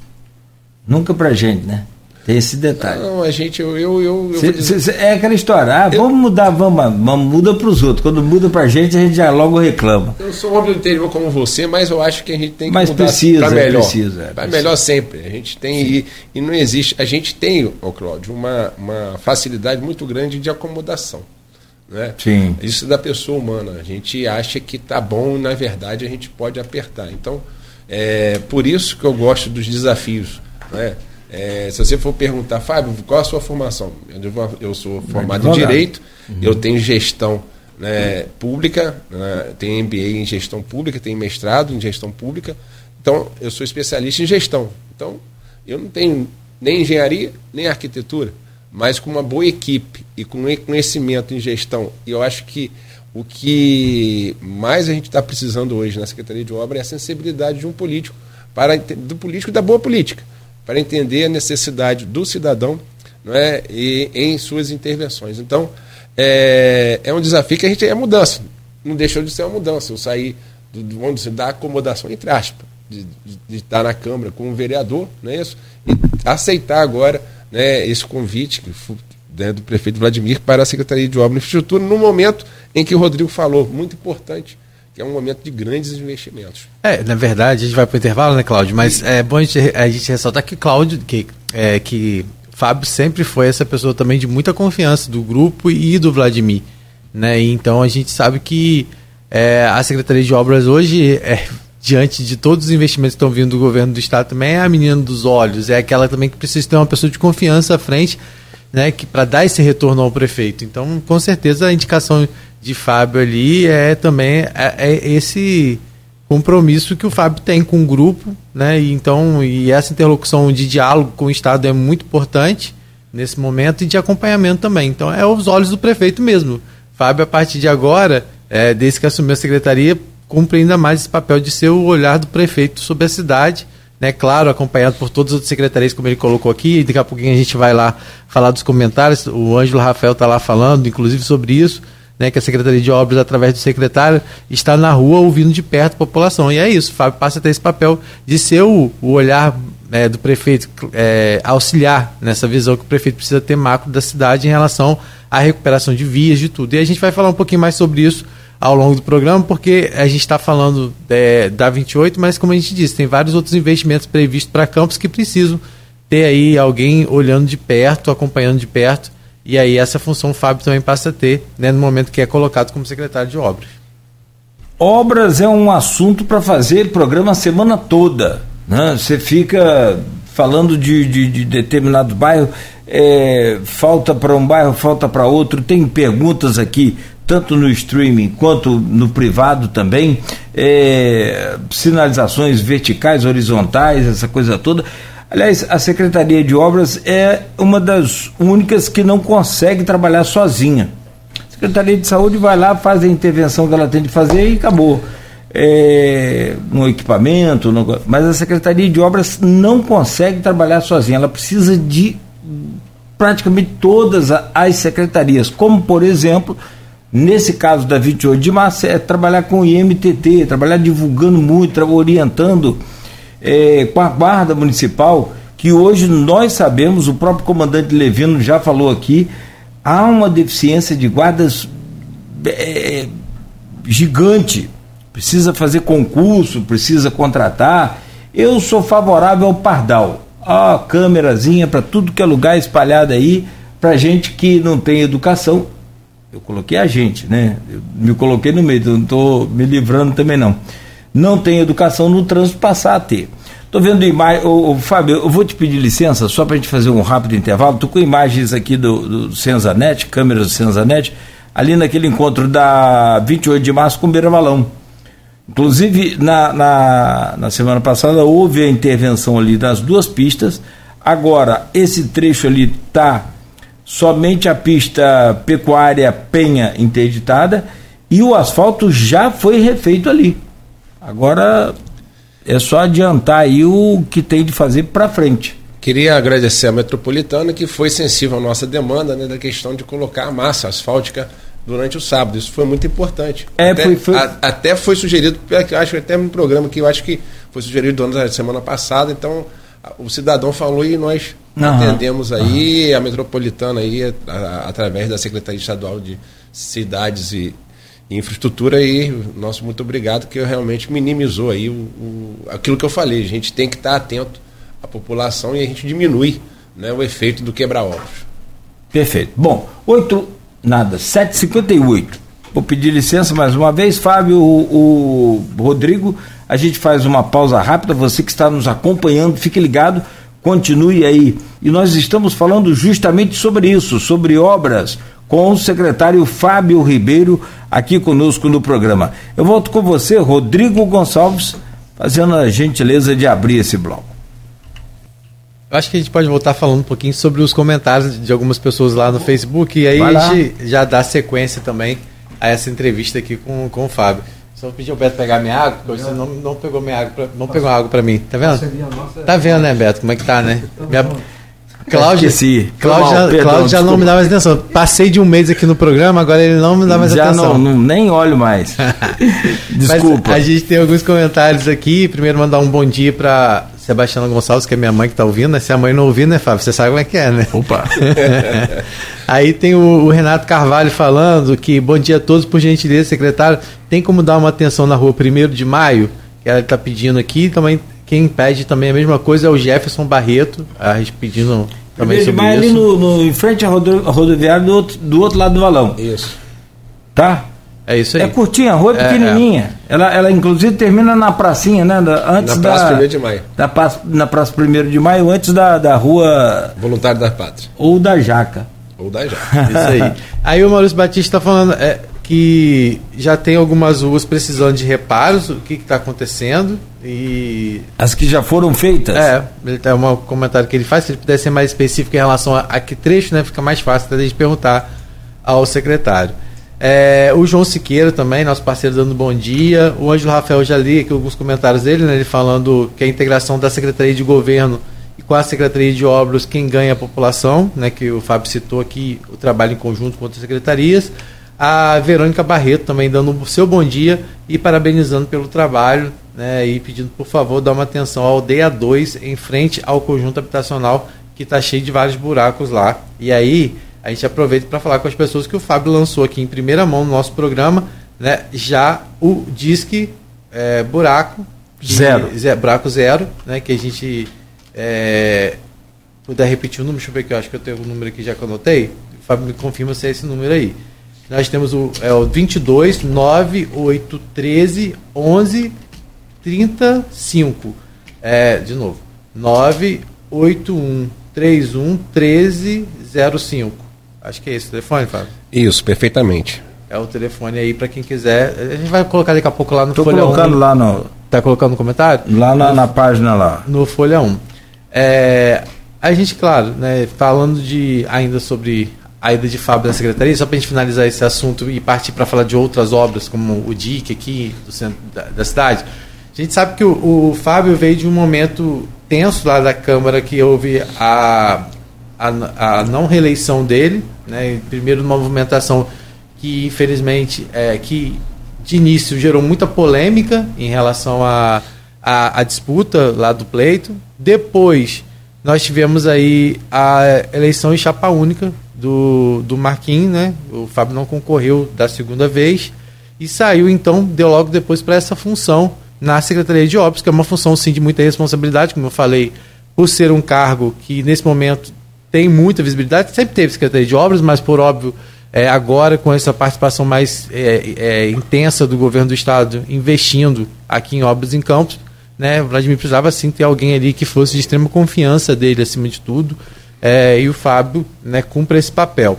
nunca para a gente, né? Tem esse detalhe. Não, a gente, eu. eu, eu, cê, cê, cê, é aquela história, ah, vamos mudar, vamos, vamos muda para os outros. Quando muda para a gente, a gente já logo reclama. Eu sou um homem interior como você, mas eu acho que a gente tem que mas mudar para melhor. Precisa, é, para melhor sempre. A gente tem. E, e, não existe. A gente tem, ô Cláudio, uma, uma facilidade muito grande de acomodação. Né? Sim. Isso da pessoa humana. A gente acha que tá bom e, na verdade, a gente pode apertar. Então, é por isso que eu gosto dos desafios. Né? É, se você for perguntar, Fábio, qual a sua formação? Eu, sou formado em Direito, uhum. eu tenho gestão né, pública, né, tenho MBA em gestão pública, tenho mestrado em gestão pública, então eu sou especialista em gestão. Então, eu não tenho nem engenharia, nem arquitetura, mas com uma boa equipe e com conhecimento em gestão, e eu acho que o que mais a gente está precisando hoje na Secretaria de Obra é a sensibilidade de um político, para, do político e da boa política para entender a necessidade do cidadão não é, e, em suas intervenções. Então, é, é um desafio que a gente é mudança. Não deixou de ser uma mudança. Eu saí do, do, vamos dizer, da acomodação, entre aspas, de, de, de, estar na Câmara como vereador, não é isso? E aceitar agora né, esse convite que, né, do prefeito Vladimir para a Secretaria de Obras e Infraestrutura, no momento em que o Rodrigo falou, muito importante, que é um momento de grandes investimentos. É, na verdade, a gente vai para o intervalo, né, Cláudio? Mas é bom a gente, a gente ressaltar que Cláudio, que, é, que Fábio sempre foi essa pessoa também de muita confiança do grupo e do Vladimir. Né? Então a gente sabe que é, a Secretaria de Obras hoje, é, (laughs) diante de todos os investimentos que estão vindo do governo do Estado, também é a menina dos olhos, é aquela também que precisa ter uma pessoa de confiança à frente né, que para dar esse retorno ao prefeito. Então, com certeza, a indicação de Fábio ali é também é, é esse compromisso que o Fábio tem com o grupo, né? E então, e essa interlocução de diálogo com o Estado é muito importante nesse momento e de acompanhamento também. Então, é os olhos do prefeito mesmo. Fábio, a partir de agora, é, desde que assumiu a secretaria, cumpre ainda mais esse papel de ser o olhar do prefeito sobre a cidade né? Claro, acompanhado por todas as secretarias, como ele colocou aqui. Daqui a pouquinho a gente vai lá falar dos comentários. O Ângelo Rafael está lá falando, inclusive, sobre isso. Né, que a Secretaria de Obras, através do secretário, está na rua ouvindo de perto a população. E é isso, Fábio passa a ter esse papel de ser o, o olhar né, do prefeito, é, auxiliar nessa visão que o prefeito precisa ter macro da cidade em relação à recuperação de vias, de tudo. E a gente vai falar um pouquinho mais sobre isso ao longo do programa, porque a gente está falando é, da 28, mas como a gente disse, tem vários outros investimentos previstos para campos que precisam ter aí alguém olhando de perto, acompanhando de perto, e aí essa função o Fábio também passa a ter né, no momento que é colocado como secretário de obras. Obras é um assunto para fazer programa a semana toda. Né? Você fica falando de, de, de determinado bairro, é, falta para um bairro, falta para outro, tem perguntas aqui tanto no streaming quanto no privado também, é, sinalizações verticais, horizontais, essa coisa toda. Aliás, a Secretaria de Obras é uma das únicas que não consegue trabalhar sozinha. A Secretaria de Saúde vai lá, faz a intervenção que ela tem de fazer e acabou. É, no equipamento, no, mas a Secretaria de Obras não consegue trabalhar sozinha, ela precisa de praticamente todas as secretarias, como por exemplo Nesse caso da 28 de março, é trabalhar com o IMTT, trabalhar divulgando muito, orientando é, com a Guarda Municipal, que hoje nós sabemos, o próprio comandante Levino já falou aqui, há uma deficiência de guardas é, gigante. Precisa fazer concurso, precisa contratar. Eu sou favorável ao Pardal. A câmerazinha para tudo que é lugar espalhado aí, para gente que não tem educação eu coloquei a gente, né? Eu me coloquei no meio, não estou me livrando também não. Não tem educação no trânsito, passar a ter. Estou vendo imagens. Ô, Fábio, eu vou te pedir licença só para a gente fazer um rápido intervalo. Estou com imagens aqui do, do Senzanet, câmeras do Senzanet, ali naquele encontro da 28 de março com Beira Malão. Inclusive, na, na, na semana passada houve a intervenção ali das duas pistas. Agora, esse trecho ali está somente a pista pecuária Penha interditada e o asfalto já foi refeito ali. Agora é só adiantar aí o que tem de fazer para frente. Queria agradecer a Metropolitana que foi sensível à nossa demanda né, da questão de colocar a massa asfáltica durante o sábado. Isso foi muito importante. É, até, foi, foi... A, até foi sugerido, acho que até no programa que eu acho que foi sugerido na semana passada, então o cidadão falou e nós uhum. atendemos aí a metropolitana aí a, a, através da Secretaria Estadual de Cidades e Infraestrutura e nosso muito obrigado que realmente minimizou aí o, o, aquilo que eu falei. A gente tem que estar atento à população e a gente diminui né, o efeito do quebra-ovos. Perfeito. Bom, oito nada, 7h58. Vou pedir licença mais uma vez, Fábio, o, o Rodrigo a gente faz uma pausa rápida. Você que está nos acompanhando, fique ligado, continue aí. E nós estamos falando justamente sobre isso, sobre obras, com o secretário Fábio Ribeiro aqui conosco no programa. Eu volto com você, Rodrigo Gonçalves, fazendo a gentileza de abrir esse bloco. Eu acho que a gente pode voltar falando um pouquinho sobre os comentários de algumas pessoas lá no Facebook e aí a gente já dá sequência também a essa entrevista aqui com, com o Fábio. Só pedi ao Beto pegar minha água, porque você não, não pegou minha água, pra, não pegou água para mim. Tá vendo? Tá vendo, né, Beto? Como é que tá, né? Minha... Cláudio, Cláudio, Cláudio já não me dá mais atenção. Passei de um mês aqui no programa, agora ele não me dá mais já atenção. Já não, não, nem olho mais. (laughs) Desculpa. Mas a gente tem alguns comentários aqui. Primeiro mandar um bom dia para Sebastiana Gonçalves, que é minha mãe que tá ouvindo, né? Se a mãe não ouvir, né, Fábio? Você sabe como é que é, né? Opa! (laughs) Aí tem o, o, Renato Carvalho falando que bom dia a todos, por gentileza, secretário. Tem como dar uma atenção na rua 1 de maio? Que ela está pedindo aqui. Também quem pede também a mesma coisa é o Jefferson Barreto, a pedindo também sobre de maio ali no, no, em frente à rodo, rodoviária do outro, do outro lado do valão. Isso. Tá? É isso aí. É curtinha, a rua é É, pequenininha. Ela, ela inclusive termina na pracinha, né? da- antes Na Praça da, 1º de Maio. Da, na Praça 1 de Maio, antes da, da rua Voluntário da Pátria. ou da Jaca. Ou da já. (laughs) Isso aí. Aí o Maurício Batista está falando é, que já tem algumas ruas precisando de reparos, o que está acontecendo. E. As que já foram feitas? É, ele tem um comentário que ele faz, se ele puder ser mais específico em relação a, a que trecho, né? Fica mais fácil até gente perguntar ao secretário. É, o João Siqueira também, nosso parceiro, dando bom dia. O Ângelo Rafael já li aqui alguns comentários dele, né? Ele falando que a integração da Secretaria de Governo e com a Secretaria de Obras, quem ganha é a população, né? Que o Fábio citou aqui, o trabalho em conjunto com outras secretarias. A Verônica Barreto também dando o seu bom dia e parabenizando pelo trabalho, né? E pedindo, por favor, dar uma atenção à aldeia 2 em frente ao conjunto habitacional que está cheio de vários buracos lá. E aí, a gente aproveita para falar com as pessoas que o Fábio lançou aqui em primeira mão no nosso programa, né? Já o Disque é, Buraco que- Zero. Ze- buraco Zero, né? Que a gente é, puder repetir o número, deixa eu ver que eu acho que eu tenho o número aqui já que eu anotei. O Fábio me confirma se é esse número aí. Nós temos o, é, o 22 9813 11 35. É, de novo. 981 31 1305. Acho que é esse o telefone, Fábio. Isso, perfeitamente. É o telefone aí para quem quiser. A gente vai colocar daqui a pouco lá no Estou Folha colocando 1. lá, no, Tá colocando no comentário? lá na, na página lá. no Folha 1. É, a gente, claro, né, falando de ainda sobre a ida de Fábio na secretaria, só para a gente finalizar esse assunto e partir para falar de outras obras, como o DIC aqui do centro da, da cidade. A gente sabe que o, o Fábio veio de um momento tenso lá da Câmara que houve a, a, a não reeleição dele, né, primeiro uma movimentação que infelizmente é, que de início gerou muita polêmica em relação à a, a, disputa lá do pleito. Depois nós tivemos aí a eleição em chapa única do, do Marquinhos, né? O Fábio não concorreu da segunda vez e saiu então, deu logo depois para essa função na Secretaria de Obras, que é uma função sim de muita responsabilidade, como eu falei, por ser um cargo que nesse momento tem muita visibilidade, sempre teve Secretaria de Obras, mas por óbvio é, agora com essa participação mais é, é, intensa do governo do estado investindo aqui em obras em campos, né, Vladimir precisava sim ter alguém ali que fosse de extrema confiança dele acima de tudo, é, e o Fábio né, cumpre esse papel.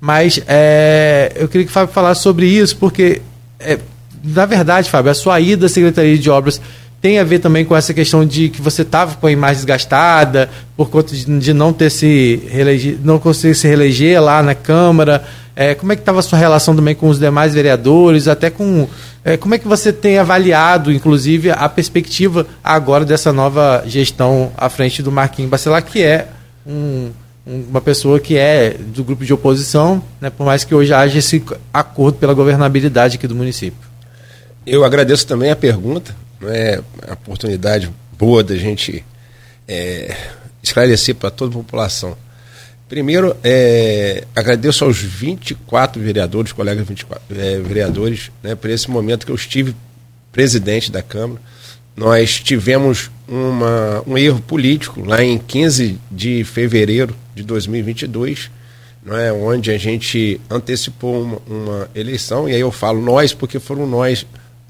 Mas é, eu queria que o Fábio falasse sobre isso, porque, é, na verdade, Fábio, a sua ida à Secretaria de Obras tem a ver também com essa questão de que você estava com a imagem desgastada por conta de, de não ter se não conseguir se reeleger lá na Câmara. É, como é que estava a sua relação também com os demais vereadores, até com é, como é que você tem avaliado, inclusive, a perspectiva agora dessa nova gestão à frente do Marquinhos Bacelar, que é um, um, uma pessoa que é do grupo de oposição, né, por mais que hoje haja esse acordo pela governabilidade aqui do município. Eu agradeço também a pergunta, é a oportunidade boa da gente é, esclarecer para toda a população. Primeiro, é, agradeço aos 24 vereadores, colegas 24, é, vereadores, né, por esse momento que eu estive presidente da Câmara. Nós tivemos uma, um erro político lá em 15 de fevereiro de 2022, não é, onde a gente antecipou uma, uma eleição, e aí eu falo nós porque foram nós,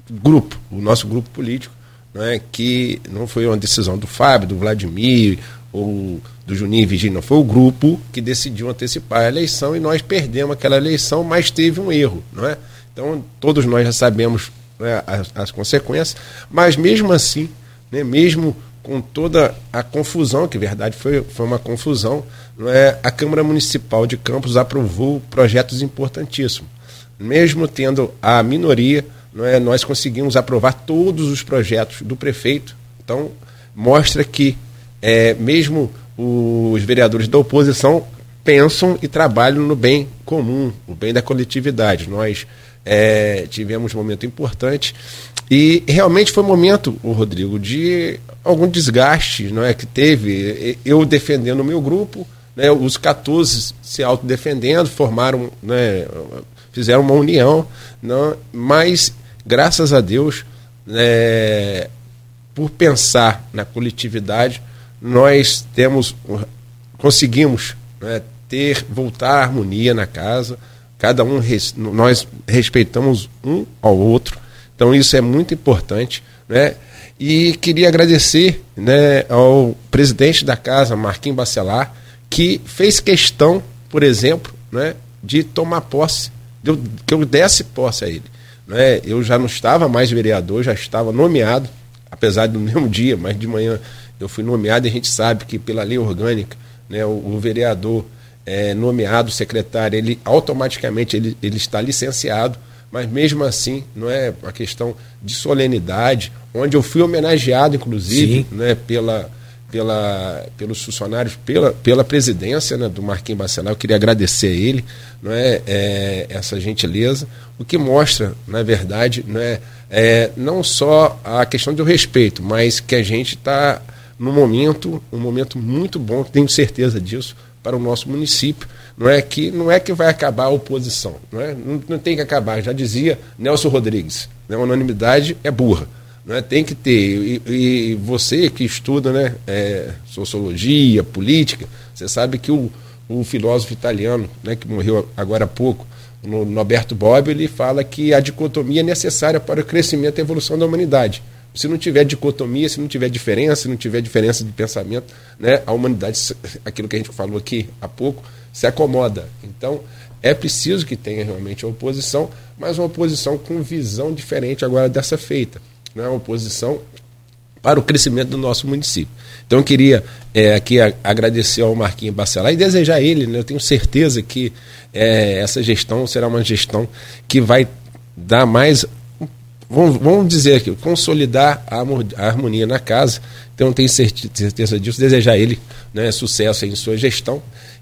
grupo, o nosso grupo político, não é, que não foi uma decisão do Fábio, do Vladimir ou do Juninho Virgínia, foi o grupo que decidiu antecipar a eleição e nós perdemos aquela eleição, mas teve um erro, não é? Então todos nós já sabemos né, as, as, consequências, mas mesmo assim, né, mesmo com toda a confusão, que verdade foi, foi uma confusão, não é? a Câmara Municipal de Campos aprovou projetos importantíssimos. Mesmo tendo a minoria, não é? nós conseguimos aprovar todos os projetos do prefeito. Então, mostra que, é, mesmo os vereadores da oposição pensam e trabalham no bem comum, o bem da coletividade. Nós é, tivemos um momento importante e realmente foi um momento, o Rodrigo, de algum desgaste não é, que teve. Eu defendendo o meu grupo, né, os 14 se autodefendendo, formaram, né, fizeram uma união, não, mas graças a Deus, é, por pensar na coletividade, nós temos conseguimos né, ter voltar a harmonia na casa cada um, nós respeitamos um ao outro, então isso é muito importante, né? E queria agradecer né, ao presidente da casa, Marquinhos Bacelar, que fez questão, por exemplo, né, de tomar posse, de eu, que eu desse posse a ele. Né? Eu já não estava mais vereador, já estava nomeado, apesar do (laughs) mesmo dia, mas de manhã eu fui nomeado e a gente sabe que pela lei orgânica, né, o, o vereador é, nomeado secretário, ele automaticamente ele, ele está licenciado, mas mesmo assim não é uma questão de solenidade, onde eu fui homenageado, inclusive, né, pela, pela, pelos funcionários, pela, pela presidência né, do Marquinhos Bacelar. Eu queria agradecer a ele não é, é, essa gentileza, o que mostra, na verdade, não, é, é, não só a questão do respeito, mas que a gente está no momento, um momento muito bom, tenho certeza disso, para o nosso município. Não é que não é que vai acabar a oposição, não, é? não, não tem que acabar. Já dizia Nelson Rodrigues, né? unanimidade é burra. Não é? Tem que ter. E, e você que estuda né, é, sociologia, política, você sabe que o, o filósofo italiano, né, que morreu agora há pouco, no Norberto Bobbio, ele fala que a dicotomia é necessária para o crescimento e evolução da humanidade. Se não tiver dicotomia, se não tiver diferença, se não tiver diferença de pensamento, né, a humanidade, aquilo que a gente falou aqui há pouco, se acomoda. Então, é preciso que tenha realmente a oposição, mas uma oposição com visão diferente agora dessa feita. Né, uma oposição para o crescimento do nosso município. Então, eu queria é, aqui a, agradecer ao Marquinhos Bacelar e desejar a ele, né, eu tenho certeza que é, essa gestão será uma gestão que vai dar mais vamos, vamos dizer aqui, consolidar a, harmonia na casa. Então, tenho certeza disso, desejar ele né, sucesso em sua gestão.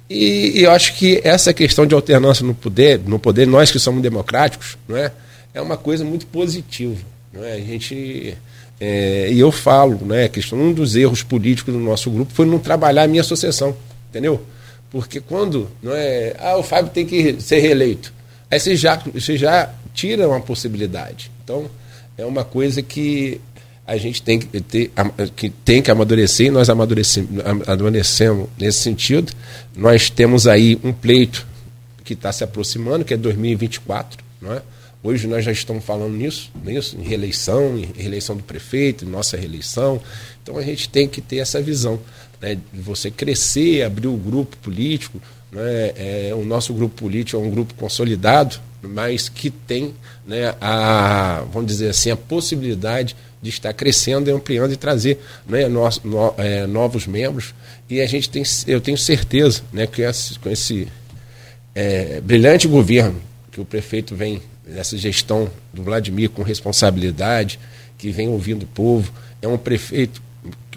E, e, eu acho que essa questão de alternância no poder, no poder, nós que somos democráticos, não é, é uma coisa muito positiva. Não é? A gente é, e eu falo, né, questão um dos erros políticos do nosso grupo foi não trabalhar a minha associação, entendeu? Porque quando não é, ah, o Fábio tem que ser reeleito, aí você já, você já tira uma possibilidade. Então, é uma coisa que a gente tem que ter, que tem que amadurecer, e nós amadurecemos, nesse sentido. Nós temos aí um pleito que está se aproximando, que é 2024, não é? Hoje nós já estamos falando nisso, nisso, em reeleição, em reeleição do prefeito, nossa reeleição. Então a gente tem que ter essa visão né, de você crescer, abrir o grupo político. Né, é, o nosso grupo político é um grupo consolidado, mas que tem né, a, vamos dizer assim, a possibilidade de estar crescendo e ampliando e trazer né, no, no, é, novos membros. E a gente tem, eu tenho certeza né, que esse, com esse é, brilhante governo que o prefeito vem, nessa gestão do Vladimir com responsabilidade, que vem ouvindo o povo, é um prefeito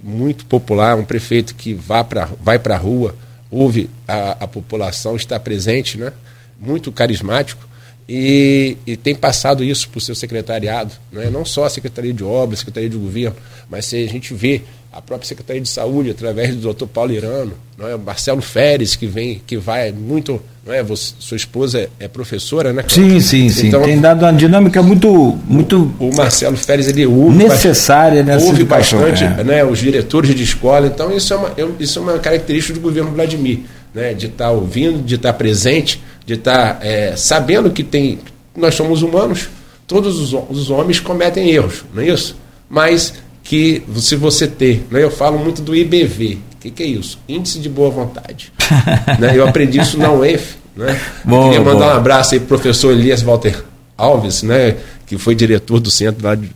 muito popular, um prefeito que vá pra, vai para a rua, ouve a, a população, está presente, né? muito carismático e, e, tem passado isso para o seu secretariado, né? não só a Secretaria de Obras, Secretaria de Governo, mas se a gente vê a própria Secretaria de Saúde, através do doutor Paulo Irano, não é? o Marcelo Feres, que vem, que vai muito. Não é? Você, sua esposa é, é professora, né? Sim, sim, sim. Então, tem dado uma dinâmica muito. muito o Marcelo Feres, ele ouve. Necessária nessa Ouve bastante é. né, os diretores de escola. Então, isso é uma, isso é uma característica do governo Vladimir, né? de estar tá ouvindo, de estar tá presente de estar tá, é, sabendo que tem. Nós somos humanos, todos os, os homens cometem erros, não é isso? Mas que se você ter, né, eu falo muito do IBV, o que, que, é isso? Índice de Boa Vontade. (laughs) né, eu aprendi isso na UEF. Né? Boa, queria mandar boa. um abraço aí para o professor Elias Walter Alves, né, que foi diretor do Centro lá de,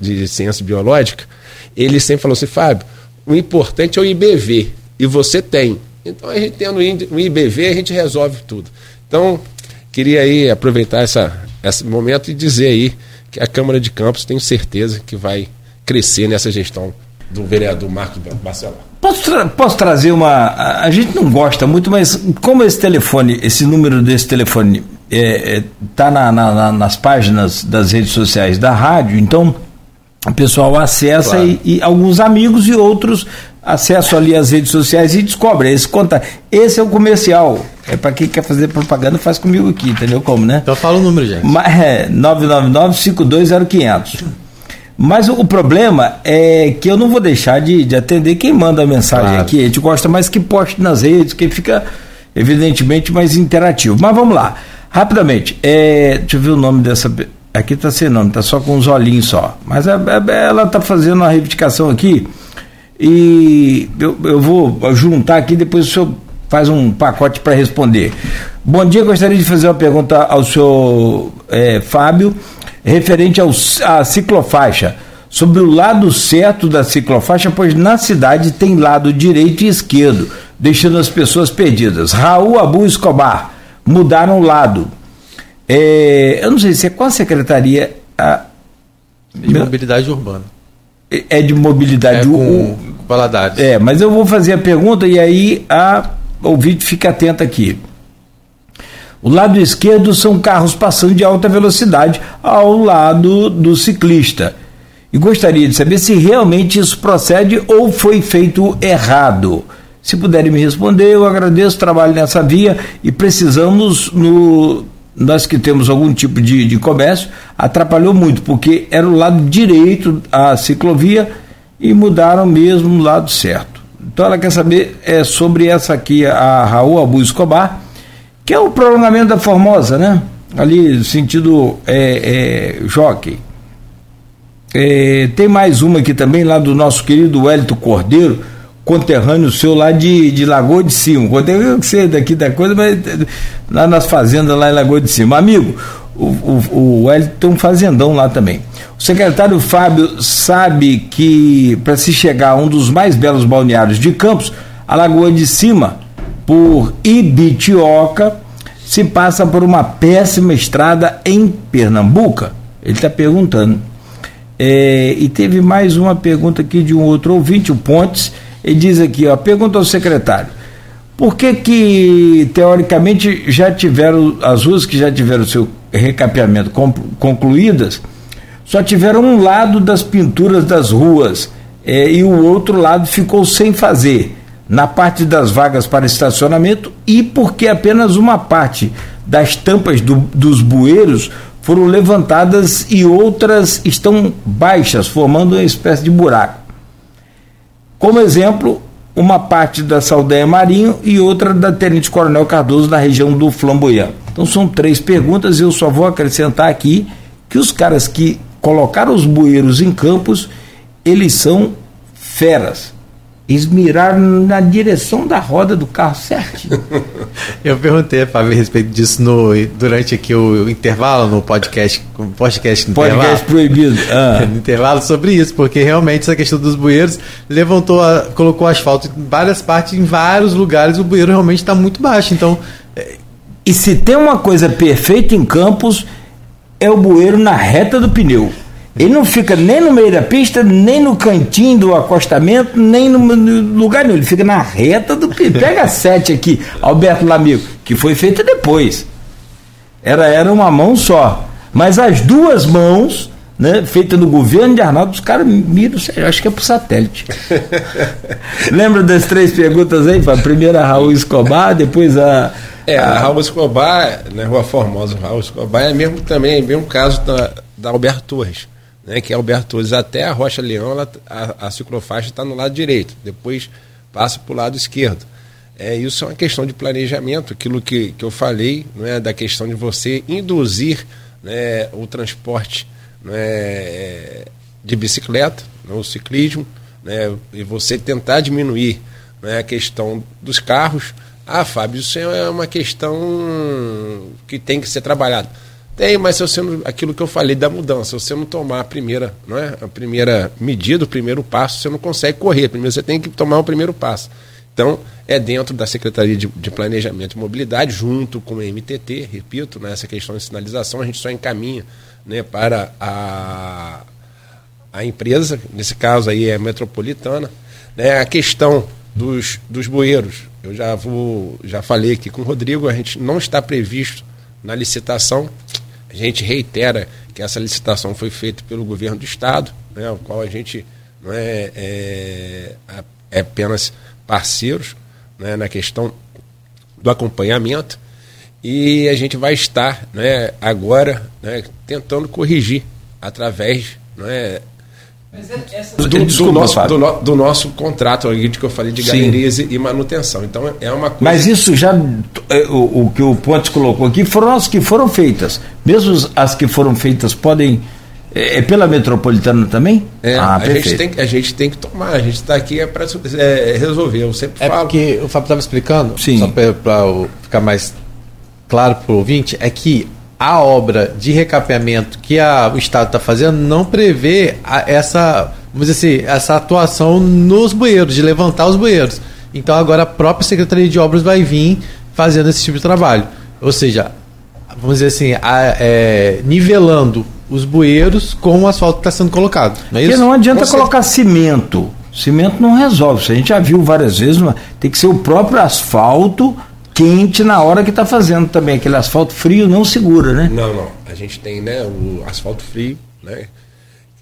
de Ciência Biológica. Ele sempre falou assim, Fábio, o importante é o IBV, e você tem. Então, a gente tendo o IBV, a gente resolve tudo. Então, queria aí aproveitar essa, esse momento e dizer aí que a Câmara de Campos tenho certeza que vai crescer nessa gestão do vereador Marcos Bacelar. Posso, tra posso trazer uma. A gente não gosta muito, mas como esse telefone, esse número desse telefone está é, é, tá na, na, nas páginas das redes sociais da rádio, então o pessoal acessa claro. e, e, alguns amigos e outros acessam ali as redes sociais e descobrem. Esse, conta, esse é o comercial. É para quem quer fazer propaganda, faz comigo aqui, entendeu como, né? Então fala o número, gente. É, 999-520500. Mas o, o, problema é que eu não vou deixar de, de atender quem manda a mensagem claro. aqui. A gente gosta mais que poste nas redes, que fica, evidentemente, mais interativo. Mas vamos lá. Rapidamente, é, deixa eu ver o nome dessa. Aqui está sem nome, está só com os olhinhos só. Mas a, a, ela está fazendo uma reivindicação aqui e eu, eu vou juntar aqui, depois o senhor faz um pacote para responder. Bom dia, gostaria de fazer uma pergunta ao senhor é, Fábio, referente ao, à ciclofaixa. Sobre o lado certo da ciclofaixa, pois na cidade tem lado direito e esquerdo, deixando as pessoas perdidas. Raul Abu Escobar, mudaram o lado. É, eu não sei se é qual a secretaria. A, de mobilidade urbana. É, é de mobilidade é com Valadares. É, mas eu vou fazer a pergunta e aí a ouvinte fica atento aqui. O lado esquerdo são carros passando de alta velocidade ao lado do ciclista. E gostaria de saber se realmente isso procede ou foi feito errado. Se puderem me responder, eu agradeço o trabalho nessa via e precisamos, no, nós que temos algum tipo de, de comércio, atrapalhou muito, porque era o lado direito a ciclovia e mudaram mesmo o lado certo. Então ela quer saber é, sobre essa aqui, a Raul Abu Escobar, que é o prolongamento da Formosa, né? Ali, sentido é, é, jockey. É, tem mais uma aqui também, lá do nosso querido Wellington Cordeiro, conterrâneo seu lá de, de Lagoa de Cima. Conterrâneo que você daqui da coisa, mas lá nas fazendas lá em Lagoa de Cima. Amigo, o, o, o Wellington tem um fazendão lá também. O secretário Fábio sabe que para se chegar a um dos mais belos balneários de Campos, a Lagoa de Cima, por Ibitioca, se passa por uma péssima estrada em Pernambuco. Ele está perguntando. É, e teve mais uma pergunta aqui de um outro ouvinte, o Pontes. Ele diz aqui, ó, pergunta ao secretário. Por que que, teoricamente, já tiveram, as ruas que já tiveram seu recapeamento concluídas, só tiveram um lado das pinturas das ruas é, e o outro lado ficou sem fazer, na parte das vagas para estacionamento e porque apenas uma parte das tampas do, dos bueiros foram levantadas e outras estão baixas, formando uma espécie de buraco. Como exemplo, uma parte da Saldanha Marinho e outra da Tenente Coronel Cardoso na região do Flamboyant. Então são três perguntas e eu só vou acrescentar aqui que os caras que colocaram os bueiros em campos, eles são feras. Eles miraram na direção da roda do carro certinho. (laughs) Eu perguntei, Fábio, a respeito disso no, durante aqui o, o intervalo no podcast, podcast, no podcast proibido. (laughs) Ah. no intervalo sobre isso, porque realmente essa questão dos bueiros levantou, a, colocou asfalto em várias partes, em vários lugares, o bueiro realmente está muito baixo. Então. É... E se tem uma coisa perfeita em Campos, é o bueiro na reta do pneu. Ele não fica nem no meio da pista, nem no cantinho do acostamento, nem no, no lugar nenhum. Ele fica na reta do. Pega a sete aqui, Alberto Lamigo, que foi feita depois. Era, era uma mão só. Mas as duas mãos, né, feitas no governo de Arnaldo, os caras miram, acho que é pro satélite. (laughs) Lembra das três perguntas aí? A primeira Raul Escobar, depois a. É, a, a Raul Escobar, na né, Rua Formosa, Raul Escobar é mesmo também, é mesmo caso da, da Alberto Torres né, que é Alberto Torres até a Rocha Leão, ela, a, a ciclofaixa está no lado direito, depois passa para o lado esquerdo. É, isso é uma questão de planejamento, aquilo que, que eu falei, não é, da questão de você induzir né, o transporte né, de bicicleta, né, o ciclismo, né, e você tentar diminuir né, a questão dos carros. Ah, Fábio, isso é uma questão que tem que ser trabalhada. Tem, mas se você não, aquilo que eu falei da mudança, se você não tomar a primeira, não é? A primeira medida, o primeiro passo, você não consegue correr. Primeiro você tem que tomar o primeiro passo. Então, é dentro da Secretaria de, de Planejamento e Mobilidade, junto com o MTT, repito, nessa né, questão de sinalização, a gente só encaminha né, para a, a empresa, nesse caso aí é a metropolitana, né, a questão dos, dos bueiros. Eu já vou, já falei aqui com o Rodrigo, a gente não está previsto na licitação a gente reitera que essa licitação foi feita pelo governo do Estado, né, o qual a gente não é, é, é apenas parceiros né, na questão do acompanhamento. E a gente vai estar né, agora né, tentando corrigir através né, do, do, nosso, do, no, do, nosso contrato que eu falei de galerias e, e, manutenção. Então é uma coisa. Mas isso já é, o, o que o Pontes colocou aqui foram as que foram feitas. Mesmo as que foram feitas podem é, é pela metropolitana também? É, ah, a, gente tem, a gente tem que tomar, a gente está aqui é para é, resolver. Eu sempre é falo. porque o Fábio estava explicando, Sim. só para ficar mais claro para o ouvinte, é que a obra de recapeamento que a, o Estado está fazendo não prevê a, essa, vamos dizer assim, essa atuação nos bueiros, de levantar os bueiros. Então agora a própria Secretaria de Obras vai vir fazendo esse tipo de trabalho. Ou seja, vamos dizer assim, a, é, nivelando os bueiros com o asfalto que está sendo colocado. Não é isso? Porque não adianta colocar cimento. Cimento não resolve. Isso a gente já viu várias vezes, tem que ser o próprio asfalto quente na hora que está fazendo também. Aquele asfalto frio não segura, né? Não, não. A gente tem né, o asfalto frio, né?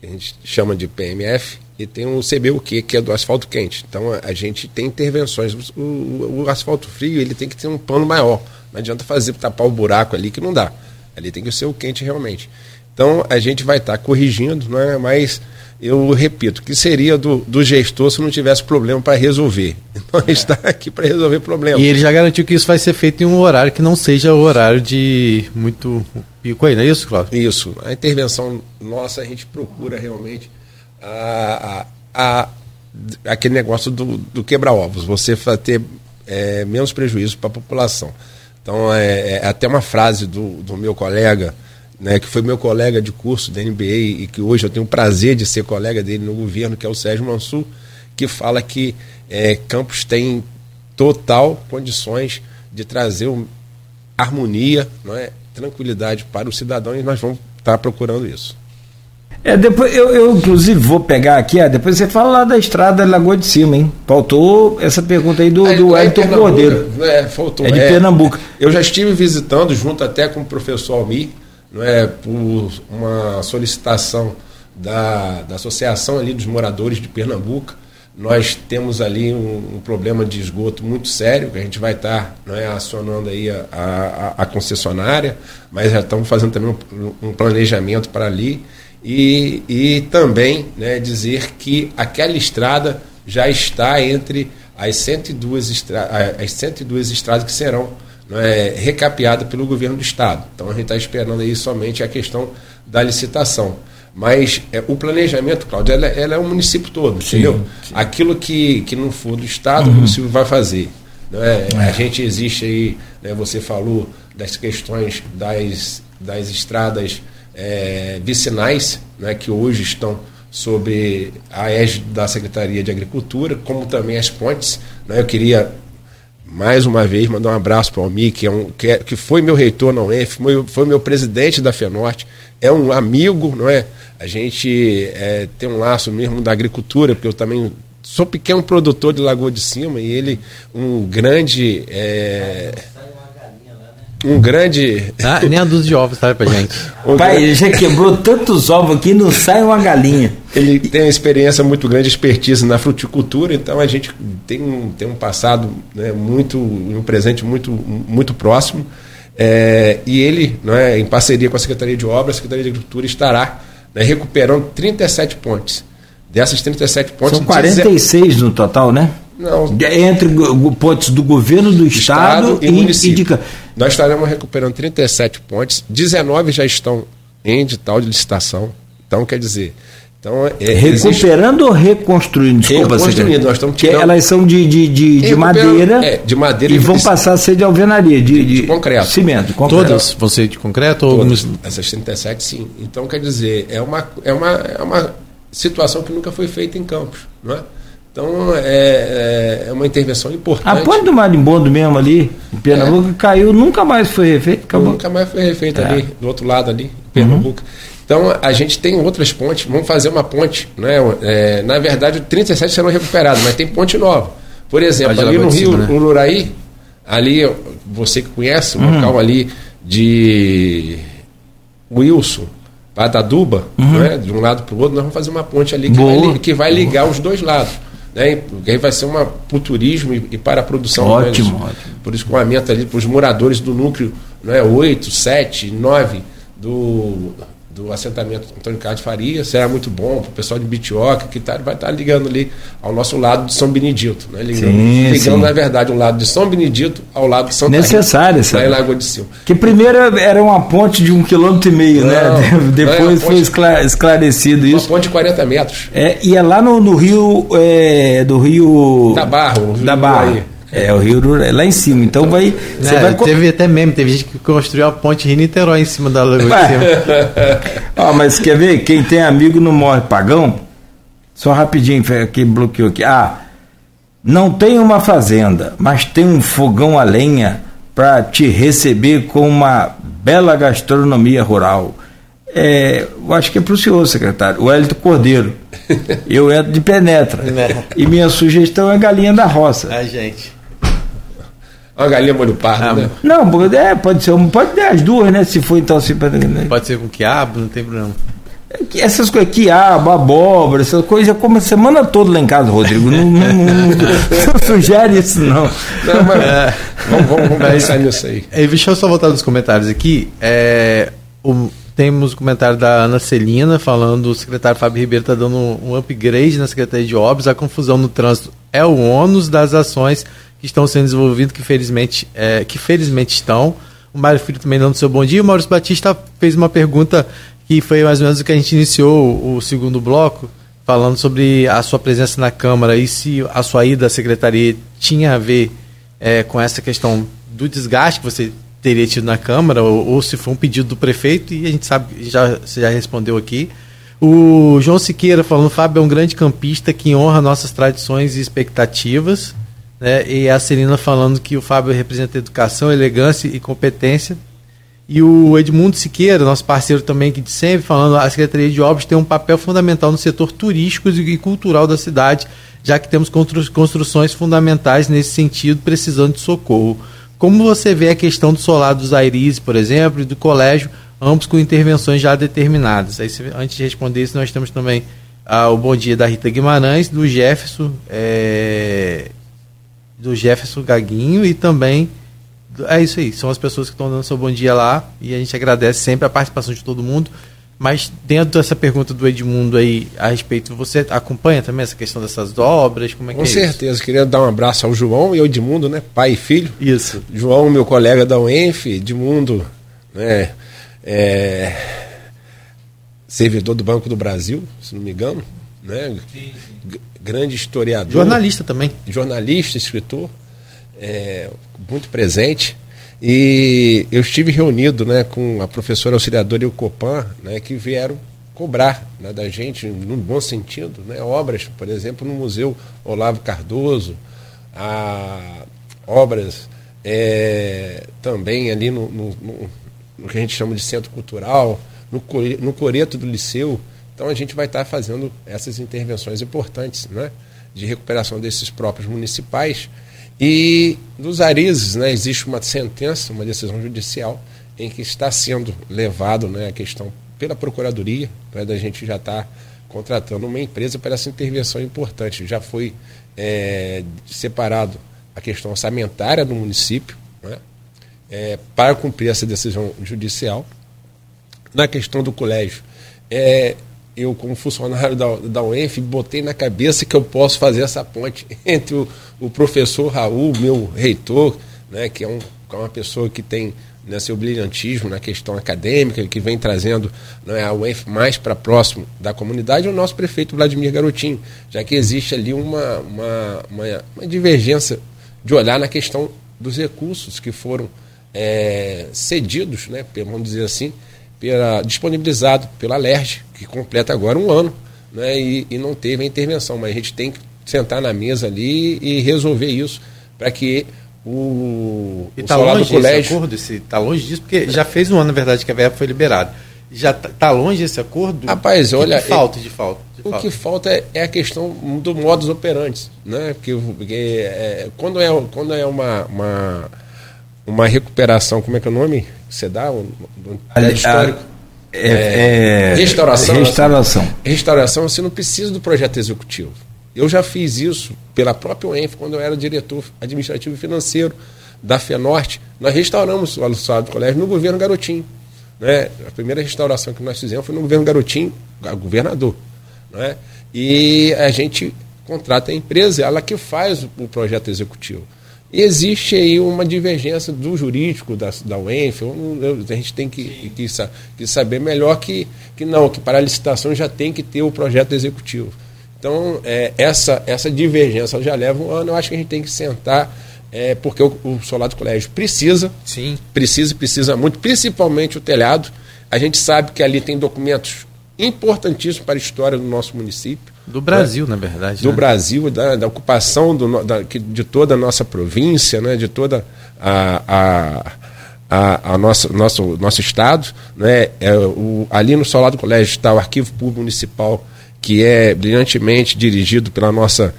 Que a gente chama de PMF, e tem o CBUQ, que é do asfalto quente. Então a, gente tem intervenções. O, o, o, asfalto frio ele tem que ter um pano maior. Não adianta fazer tapar o buraco ali que não dá. Ali tem que ser o quente realmente. Então a gente vai estar tá corrigindo, não é? mas eu repito, que seria do, do gestor se não tivesse problema para resolver. (laughs) Então gente está aqui para resolver problema. E ele já garantiu que isso vai ser feito em um horário que não seja o horário de muito pico aí, não é isso, Cláudio? Isso. A intervenção nossa, a gente procura realmente a, a, a aquele negócio do, do quebra-ovos, você ter é, menos prejuízo para a população. Então é, é até uma frase do, do meu colega né, que foi meu colega de curso da NBA e que hoje eu tenho o prazer de ser colega dele no governo, que é o Sérgio Mansur, que fala que é, Campos tem total condições de trazer um, harmonia, não é, tranquilidade para o cidadão e nós vamos estar tá procurando isso. É, depois eu, eu, inclusive vou pegar aqui, ah, depois você fala lá da estrada Lagoa de Cima, hein? Faltou essa pergunta aí do, é, do Elton é Cordeiro. É, faltou. É de é, Pernambuco. Eu já estive visitando junto até com o professor Almir, não é, por uma solicitação da, da Associação ali dos Moradores de Pernambuco. Nós temos ali um, um problema de esgoto muito sério, que a gente vai estar não é, acionando aí a, a, a concessionária, mas já estamos fazendo também um, um planejamento para ali. E, e também né, dizer que aquela estrada já está entre as 102, estra as 102 estradas que serão é, recapeada pelo governo do Estado. Então a gente está esperando aí somente a questão da licitação. Mas é, o planejamento, Cláudio, ela, ela, é o município todo, sim, entendeu? Sim. Aquilo que, que não for do Estado, uhum. o município vai fazer. É? É. A gente existe aí, né, você falou das questões das, das estradas é, vicinais, né, que hoje estão sobre a égide da Secretaria de Agricultura, como também as pontes. Né, eu queria mais uma vez, mandar um abraço para o Almir, que, é um, que, é, que foi meu reitor na UENF, foi, foi meu presidente da FENORTE, é um amigo, não é? A gente é, tem um laço mesmo da agricultura, porque eu também sou pequeno produtor de Lagoa de Cima e ele um grande. É, um grande. Ah, nem a dúzia de ovos sabe pra gente. (laughs) um Pai, grande... ele já quebrou tantos ovos aqui não sai uma galinha. Ele tem uma experiência muito grande, expertise na fruticultura, então a gente tem um, tem um passado né, muito, um presente muito, muito próximo. É, e ele, é, em parceria com a Secretaria de Obras, a Secretaria de Agricultura estará né, recuperando 37 pontes. Dessas 37 pontes. São 46 no total, né? Não. Entre pontes do governo do Estado, Estado e, e, município. E de... Nós estaremos recuperando 37 pontes, 19 já estão em edital de licitação. Então, quer dizer. Então, é, Recuperando existe... ou reconstruindo? Desculpa, reconstruindo. Nós estamos tirando... Elas são de, de, de, de madeira. É, de madeira. E vão passar a ser de alvenaria, de, de, de concreto. Cimento. Concreto. Todas vão ser de concreto? Ou algumas... Essas 37, sim. Então, quer dizer, é uma, é, uma, é uma situação que nunca foi feita em Campos. Não é? Então é, é, é uma intervenção importante. A ponte do Marimbondo mesmo ali, em Pernambuco, é. caiu, nunca mais foi refeito? Acabou. Nunca mais foi refeito é. ali, do outro lado ali, em Pernambuco. Uhum. Então a gente tem outras pontes, vamos fazer uma ponte. Né? É, na verdade, 37 serão recuperados, mas tem ponte nova. Por exemplo, ali no Rio, cima, né? no Luraí, ali, você que conhece, o uhum. local ali de Wilson, Pataduba, uhum. né? de um lado para o outro, nós vamos fazer uma ponte ali que, vai, que vai, ligar Boa. os dois lados. Né? Aí vai ser uma para o turismo e, e, para a produção. Ótimo, ótimo. Por escoamento ali para os moradores do núcleo né? 8, 7, 9 do, do assentamento Antônio Carlos Faria, será muito bom para o pessoal de Bitioca, que tá, vai estar tá ligando ali ao nosso lado de São Benedito. Né? Ligando, sim, ligando sim. na verdade, o lado de São Benedito ao lado de São Necessário, Rita, lá em Lagoa de Cima. Que primeiro era uma ponte de um quilômetro e meio, né? não, né? (laughs) Depois foi esclarecido isso. Uma ponte de 40 metros. É, e é lá no, no rio é, do Rio. Da Barra, o rio da Barra. É, o Rio é lá em cima. Então, então vai. Você é, vai... Teve até mesmo, teve gente que construiu a ponte Rio-Niterói em cima da lagoa (laughs) ah, mas quer ver? Quem tem amigo não morre pagão? Só rapidinho, que bloqueou aqui. Ah, não tem uma fazenda, mas tem um fogão a lenha para te receber com uma bela gastronomia rural. É, eu acho que é para o senhor, secretário, o Hélito Cordeiro. (laughs) Eu entro de penetra. Né? E minha sugestão é galinha da roça. A gente. Uma galinha molho pardo, ah, né? Não, é, pode ser, pode ter as duas, né? Se for então assim. Pode ser com quiabo, não tem problema. É essas coisas, quiabo, abóbora, essas coisas, eu como a semana toda lá em casa, Rodrigo. não, não, não, não, (laughs) sugere isso, não. não mas, é, vamos, vamos, vamos pensar nisso aí. É, deixa eu só voltar nos comentários aqui. É, o, temos o comentário da Ana Celina falando o secretário Fábio Ribeiro está dando um upgrade na Secretaria de Obras. A confusão no trânsito é o ônus das ações que estão sendo desenvolvidas, que felizmente, é, que felizmente estão. O Mário Filho também dando seu bom dia. O Maurício Batista fez uma pergunta que foi mais ou menos o que a gente iniciou o segundo bloco, falando sobre a sua presença na Câmara e se a sua ida à Secretaria tinha a ver é, com essa questão do desgaste que você teria tido na Câmara, ou, ou, se foi um pedido do prefeito, e a gente sabe, já, você já respondeu aqui. O João Siqueira falando, Fábio é um grande campista que honra nossas tradições e expectativas. Né? E a Celina falando que o Fábio representa educação, elegância e competência. E o Edmundo Siqueira, nosso parceiro também que de sempre, falando a Secretaria de Obras tem um papel fundamental no setor turístico e cultural da cidade, já que temos construções fundamentais nesse sentido, precisando de socorro. Como você vê a questão do solar dos Airis, por exemplo, e do colégio, ambos com intervenções já determinadas? Aí, antes de responder isso, nós temos também ah, o bom dia da Rita Guimarães, do Jefferson, é, do Jefferson Gaguinho e também é isso aí, são as pessoas que estão dando seu bom dia lá e a gente agradece sempre a participação de todo mundo. Mas dentro dessa pergunta do Edmundo aí a respeito, você acompanha também essa questão dessas obras? Como é Com é certeza, isso? queria dar um abraço ao João e ao Edmundo, né? Pai e filho. Isso. João, meu colega da UENF, Edmundo, né? É, servidor do Banco do Brasil, se não me engano, né? Sim. Grande historiador. Jornalista também. Jornalista, escritor, é, muito presente. E eu estive reunido né, com a professora auxiliadora e o Copan, né, que vieram cobrar né, da gente, no bom sentido, né, obras, por exemplo, no Museu Olavo Cardoso, a, obras é, também ali no, no, no, no, que a gente chama de centro cultural, no, no Coreto do Liceu. Então a gente vai estar fazendo essas intervenções importantes né, de recuperação desses próprios municipais e nos Arizes, né, existe uma sentença, uma decisão judicial, em que está sendo levado né, a questão pela Procuradoria, né, da gente já estar tá contratando uma empresa para essa intervenção importante. Já foi é, separado a questão orçamentária do município né, é, para cumprir essa decisão judicial. Na questão do colégio, é, eu, como funcionário da, da UENF, botei na cabeça que eu posso fazer essa ponte (laughs) entre o, o professor Raul, meu reitor, né, que é, um, é uma pessoa que tem né, seu brilhantismo na questão acadêmica, que vem trazendo né, a UENF mais para próximo da comunidade, e o nosso prefeito Vladimir Garotinho, já que existe ali uma, uma, uma, uma divergência de olhar na questão dos recursos que foram é, cedidos, né, vamos dizer assim, pela, disponibilizado pela LERJ, que completa agora um ano, né, e, e não teve a intervenção. Mas a gente tem que sentar na mesa ali e resolver isso para que o, e o tá longe do colégio... acordo, esse, tá longe disso, porque já fez um ano, na verdade, que a verba foi liberada. Já tá, tá longe esse acordo? Rapaz, olha... Que falta de falta? De o falta? que falta é, a questão do modus operandi, né? Porque, porque é, quando é, quando é uma, uma, uma recuperação, como é que é o nome? Você dá? Um, um histórico? É, é, restauração. Restauração. Restauração, você não precisa do projeto executivo. Eu já fiz isso pela própria UENF quando eu era diretor administrativo e financeiro da FENORTE. Nós restauramos o aluçado do colégio no governo Garotinho. Né? A primeira restauração que nós fizemos foi no governo Garotinho, governador. Né? E a gente contrata a empresa, ela que faz o projeto executivo. Existe aí uma divergência do jurídico da, da UENF, a gente tem que, que, que, saber melhor que, que não, que para a licitação já tem que ter o projeto executivo. Então, é, essa, essa divergência já leva um ano, eu acho que a gente tem que sentar, é, porque o, o solar do colégio precisa, Sim. precisa, precisa muito, principalmente o telhado. A gente sabe que ali tem documentos importantíssimos para a história do nosso município. Do Brasil, né? na verdade. Do né? Brasil, da, da ocupação do, da, de toda a nossa província, né? de toda a, a, a, a nossa, nosso, nosso estado. Né? É, o, ali no Solar do Colégio está o Arquivo Público Municipal, que é brilhantemente dirigido pela nossa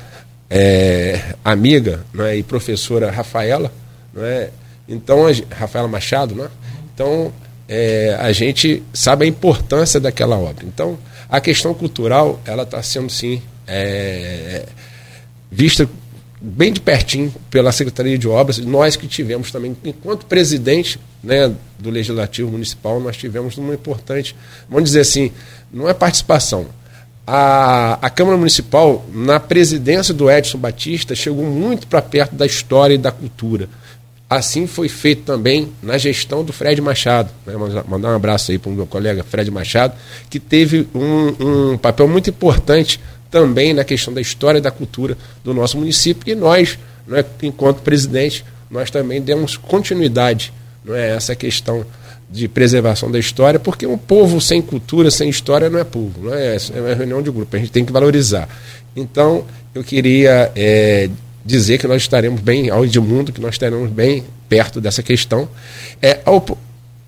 é, amiga né? e professora Rafaela. Né? Então, a, Rafaela Machado, né? Então, é, a gente sabe a importância daquela obra. Então, a questão cultural, ela está sendo, sim, é, vista bem de pertinho pela Secretaria de Obras. Nós que tivemos também, enquanto presidente né, do Legislativo Municipal, nós tivemos uma importante, vamos dizer assim, não é participação. A, a Câmara Municipal, na presidência do Edson Batista, chegou muito para perto da história e da cultura. Assim foi feito também na gestão do Fred Machado. Né? Mandar um abraço aí para o meu colega Fred Machado, que teve um, um, papel muito importante também na questão da história e da cultura do nosso município. E nós, né, enquanto presidente, nós também demos continuidade não é, a essa questão de preservação da história, porque um povo sem cultura, sem história, não é povo, não é, é uma reunião de grupo, a gente tem que valorizar. Então, eu queria é, dizer que nós estaremos bem, ao Edmundo, que nós estaremos bem perto dessa questão. É, ao,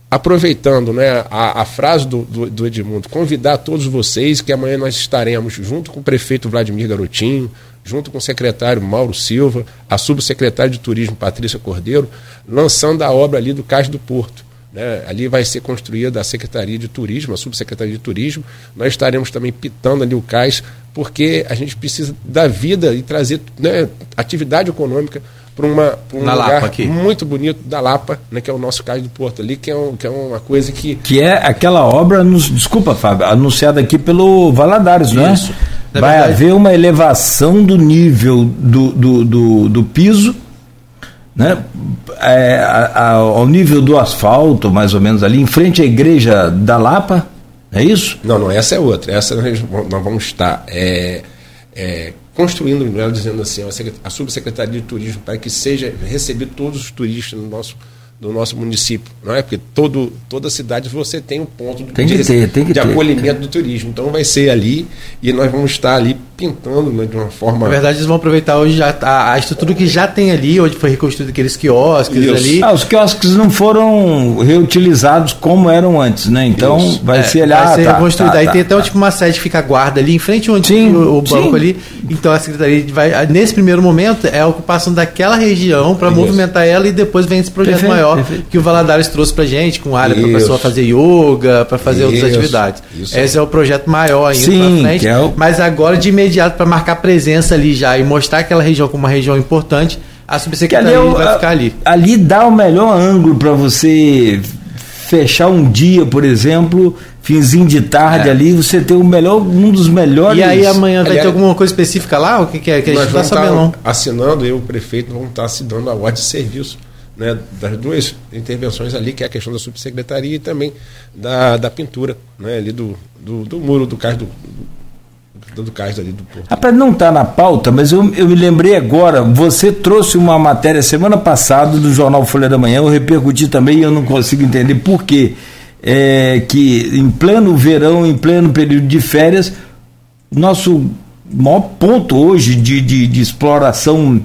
aproveitando né, a, a frase do, do, do, Edmundo, convidar todos vocês que amanhã nós estaremos junto com o prefeito Vladimir Garotinho, junto com o secretário Mauro Silva, a subsecretária de Turismo Patrícia Cordeiro, lançando a obra ali do Cais do Porto. Né? Ali vai ser construída a Secretaria de Turismo, a Subsecretaria de Turismo. Nós estaremos também pitando ali o cais, porque a gente precisa da vida e trazer né, atividade econômica para um Na lugar Lapa aqui. muito bonito da Lapa, né, que é o nosso cais do Porto ali, que é, um, que é uma coisa que. Que é aquela obra, desculpa, Fábio, anunciada aqui pelo Valadares, não é? Isso. Vai verdade... haver uma elevação do nível do, do, do, do piso né, é, a, ao nível do asfalto, mais ou menos ali, em frente à igreja da Lapa, é isso? Não, não, essa é outra. Essa nós, vamos estar é, é, construindo, dizendo assim, a subsecretaria de turismo para que seja recebido todos os turistas no nosso do nosso município, não é? Porque todo, toda cidade você tem um ponto tem de, ter, tem de ter. acolhimento do turismo. Então vai ser ali e nós vamos estar ali pintando né, de uma forma. Na verdade, eles vão aproveitar hoje já a, a estrutura que já tem ali, onde foi reconstruído aqueles quiosques Isso. ali. Ah, os quiosques não foram reutilizados como eram antes, né? Então Isso. vai é, ser ali. Vai ser tá, reconstruído. Tá, Aí tá, tem até tá. tipo uma sede que fica guarda ali em frente onde sim, o, o banco sim. ali. Então a secretaria vai. Nesse primeiro momento é a ocupação daquela região para movimentar ela e depois vem esse projeto perfeito, maior perfeito. que o Valadares trouxe pra gente, com área para a pessoa fazer yoga, para fazer isso, outras atividades. Isso. Esse é o projeto maior ainda Sim, frente, é o... mas agora de imediato para marcar presença ali já e mostrar aquela região como uma região importante, a subsecretaria ali, vai ficar ali. Ali dá o melhor ângulo para você fechar um dia, por exemplo, finzinho de tarde é. ali, você ter o melhor, um dos melhores. E aí amanhã vai ter alguma coisa específica lá? O que, que é? Que a gente está sabendo? Assinando, eu, o prefeito, vamos estar assinando a ordem de serviço né, das duas intervenções ali, que é a questão da subsecretaria e também da, da pintura, né, ali do, do, do muro do cais do, do, do cais ali do porto. Rapaz, não está na pauta, mas eu, eu me lembrei agora, você trouxe uma matéria semana passada do jornal Folha da Manhã, eu repercuti também e eu não consigo entender por quê. É, que em pleno verão, em pleno período de férias, nosso maior ponto hoje de, de, de exploração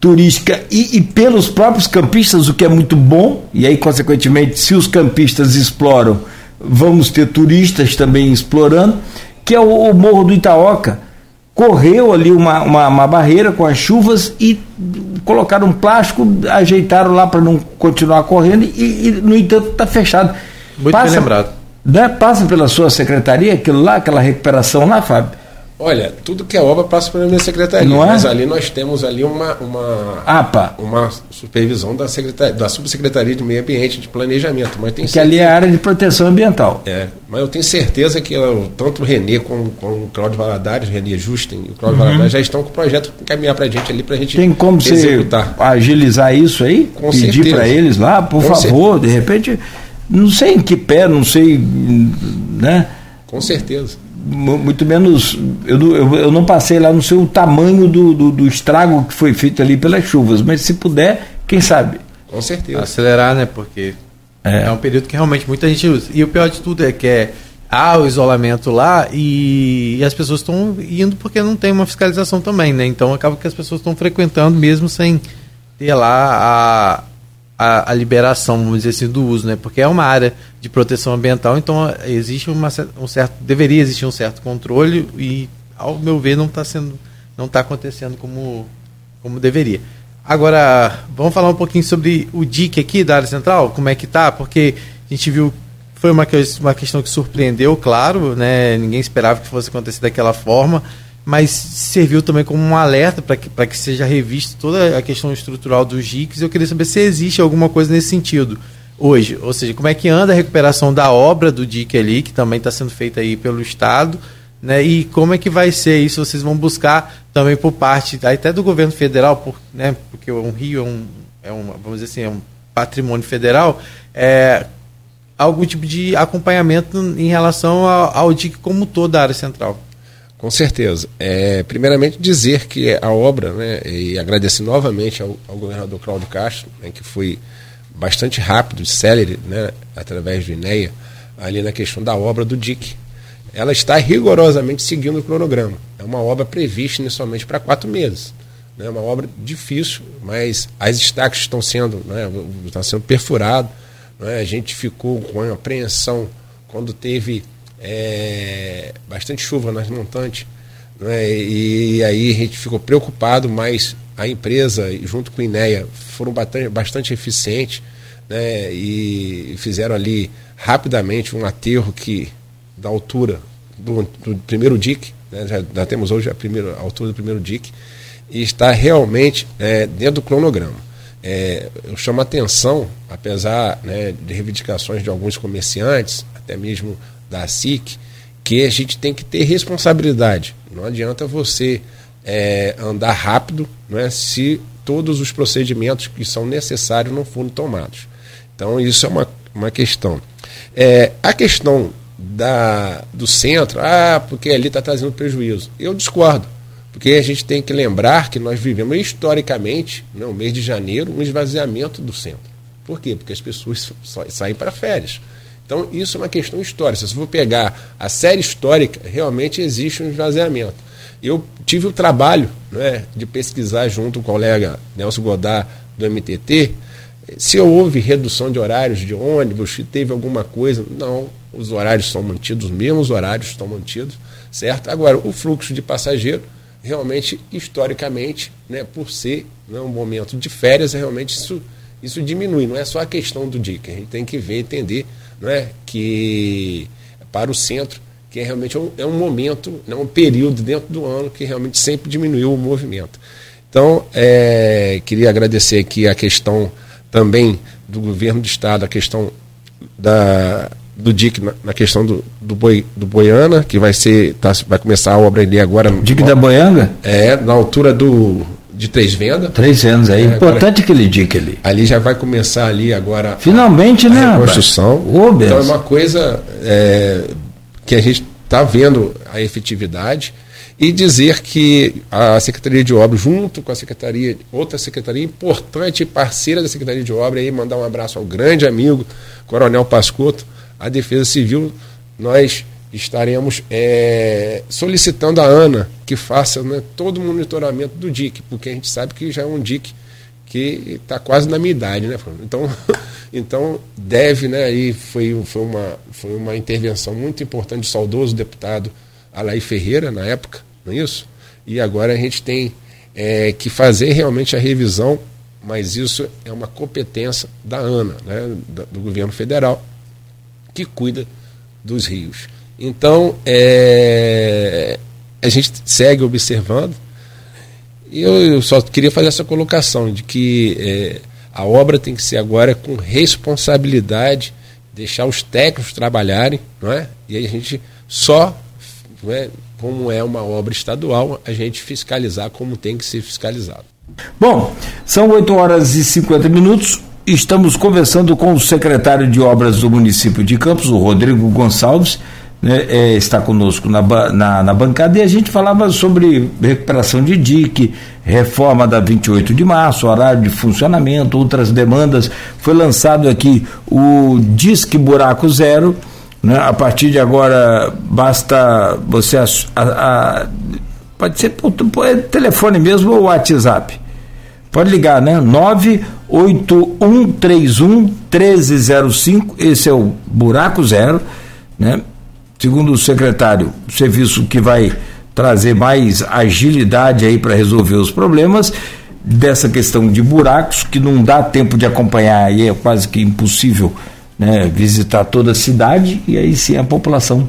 turística e, e, pelos próprios campistas, o que é muito bom, e aí, consequentemente, se os campistas exploram, vamos ter turistas também explorando, que é o, o Morro do Itaoca. Correu ali uma, uma, uma, barreira com as chuvas e colocaram um plástico, ajeitaram lá para não continuar correndo, e, e no entanto está fechado. Muito Passa, bem lembrado. Né, passa pela sua secretaria aquilo lá, aquela recuperação lá, Fábio? Olha, tudo que é obra passa pela minha secretaria. Não é? Mas ali nós temos ali uma, uma, APA, uma supervisão da, secretaria, da subsecretaria de meio ambiente, de planejamento. Mas tem que ali é a área de proteção ambiental. É, mas eu tenho certeza que eu, tanto o Renê como, como o Cláudio Valadares, o Renê Justen e o Cláudio Uhum. Valadares já estão com o projeto encaminhar para a gente ali para a gente Tem como você executar. agilizar isso aí? Com Pedir certeza. para eles lá, por Com favor, de repente, não sei em que pé, não sei, né? Com certeza. Mu- Muito menos. Eu, não- eu, eu não passei lá, não sei o tamanho do, do, do estrago que foi feito ali pelas chuvas, mas se puder, quem sabe? Com certeza. Acelerar, né? Porque É. é. um período que realmente muita gente usa. E o pior de tudo é que é, há o isolamento lá e, e as pessoas estão indo porque não tem uma fiscalização também, né? Então acaba que as pessoas estão frequentando mesmo sem ter lá a, a, a liberação, vamos dizer assim, do uso, né? Porque é uma área de proteção ambiental, então existe uma, um certo, deveria existir um certo controle e, ao meu ver, não está sendo, não está acontecendo como, como deveria. Agora, vamos falar um pouquinho sobre o DIC aqui da área central, como é que tá, porque a gente viu foi uma, uma questão que surpreendeu, claro, né? Ninguém esperava que fosse acontecer daquela forma, mas serviu também como um alerta para que, que seja revista toda a questão estrutural dos DICs. Eu queria saber se existe alguma coisa nesse sentido hoje, ou seja, como é que anda a recuperação da obra do DIC ali, que também está sendo feita aí pelo Estado, né? E como é que vai ser isso? Vocês vão buscar também por parte até do governo federal, por, né? Porque o Rio é um, é um, vamos dizer assim, é um patrimônio federal, é, algum tipo de acompanhamento em relação ao, ao DIC como todo da área central. Com certeza. É, primeiramente, dizer que a obra, né, e agradecer novamente ao, ao governador Cláudio Castro, né, que foi bastante rápido, célere, né, através do INEA, ali na questão da obra do DIC. Ela está rigorosamente seguindo o cronograma. É uma obra prevista inicialmente para quatro meses. É uma obra difícil, mas as estacas estão sendo, né, está sendo perfurado. né, a gente ficou com apreensão quando teve é, bastante chuva nas montantes. Né? E aí a gente ficou preocupado, mas a empresa, junto com o INEA, foram bastante, bastante eficientes né? e fizeram ali rapidamente um aterro que da altura do, do primeiro dique, né? já, já temos hoje a, primeira, a altura do primeiro dique, e está realmente é, dentro do cronograma. É, eu chamo a atenção, apesar né, de reivindicações de alguns comerciantes, até mesmo da SIC, que a gente tem que ter responsabilidade. Não adianta você é, andar rápido né, se todos os procedimentos que são necessários não forem tomados. Então, isso é uma, uma questão. É, a questão da, do centro, ah, porque ali está trazendo prejuízo. Eu discordo. Porque a gente tem que lembrar que nós vivemos historicamente, no né, mês de janeiro, um esvaziamento do centro. Por quê? Porque as pessoas saem para férias. Então, isso é uma questão histórica. Se você for pegar a série histórica, realmente existe um esvaziamento. Eu tive o trabalho né, de pesquisar junto com o colega Nelson Godard do MTT se houve redução de horários de ônibus, se teve alguma coisa. Não, os horários são mantidos, os mesmos horários estão mantidos, certo? Agora, o fluxo de passageiro, realmente, historicamente, né, por ser né, um momento de férias, realmente isso, isso diminui. Não é só a questão do dia, que a gente tem que ver, entender né, que para o centro, que é realmente um, é um momento, né, um período dentro do ano que realmente sempre diminuiu o movimento. Então, é, queria agradecer aqui a questão também do governo do estado, a questão da, do DIC na, na questão do, do, boi, do Boiana, que vai ser tá, vai começar a obra ali agora. DIC da Boianga? É, na altura do de Três Vendas. Três anos aí. É, Importante agora, aquele DIC ali. Ali já vai começar ali agora. Finalmente, a, né? A reconstrução. Oh, então é uma coisa é, que a gente está vendo a efetividade e dizer que a Secretaria de Obras, junto com a Secretaria, outra secretaria importante e parceira da Secretaria de Obras, aí mandar um abraço ao grande amigo, Coronel Pascotto, a Defesa Civil, nós estaremos é, solicitando a ANA que faça né, todo o monitoramento do DIC, porque a gente sabe que já é um DIC que está quase na minha idade, né? Então, (laughs) então deve, né? Aí foi, foi, uma, foi uma intervenção muito importante do saudoso deputado Alaí Ferreira, na época, não é isso? E agora a gente tem é, que fazer realmente a revisão, mas isso é uma competência da ANA, né, do governo federal, que cuida dos rios. Então, é, a gente segue observando. E eu, eu só queria fazer essa colocação de que é, a obra tem que ser agora com responsabilidade, deixar os técnicos trabalharem, não é? E aí a gente só, é, como é uma obra estadual, a gente fiscalizar como tem que ser fiscalizado. Bom, são 8 horas e 50 minutos. Estamos conversando com o secretário de Obras do município de Campos, o Rodrigo Gonçalves, né, é, está conosco na, na, na, bancada e a gente falava sobre recuperação de DIC, reforma da 28 de março, horário de funcionamento, outras demandas. Foi lançado aqui o Disque Buraco Zero. Né, a partir de agora basta você. A, a, pode ser por, por telefone mesmo ou WhatsApp Pode ligar, né? 98131 1305, esse é o buraco zero, né? Segundo o secretário, serviço que vai trazer mais agilidade aí para resolver os problemas dessa questão de buracos que não dá tempo de acompanhar e é quase que impossível né, visitar toda a cidade e aí sim a população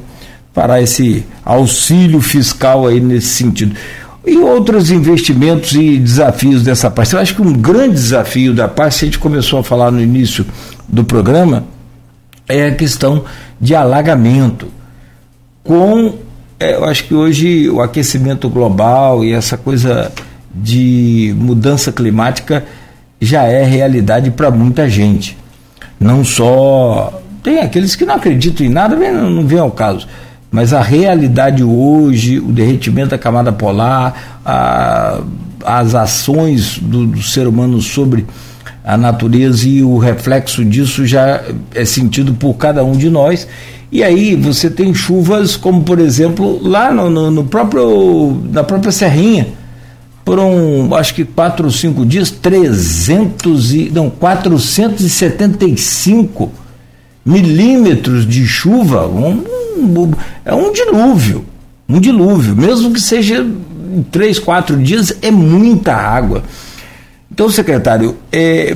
fará esse auxílio fiscal aí nesse sentido. E outros investimentos e desafios dessa parte. Eu acho que um grande desafio da parte, a gente começou a falar no início do programa, é a questão de alagamento. Com, é, eu acho que hoje o aquecimento global e essa coisa de mudança climática já é realidade para muita gente. Não só. Tem aqueles que não acreditam em nada, não, vem ao caso mas a realidade hoje, o derretimento da camada polar, a, as ações do, do, ser humano sobre a natureza e o reflexo disso já é sentido por cada um de nós. E aí você tem chuvas como, por exemplo, lá no, no, no próprio, na própria Serrinha, foram acho que quatro ou cinco dias, 300 e, não, 475 milímetros de chuva, um, é um dilúvio, um dilúvio, mesmo que seja três, quatro dias, é muita água. Então, secretário, é,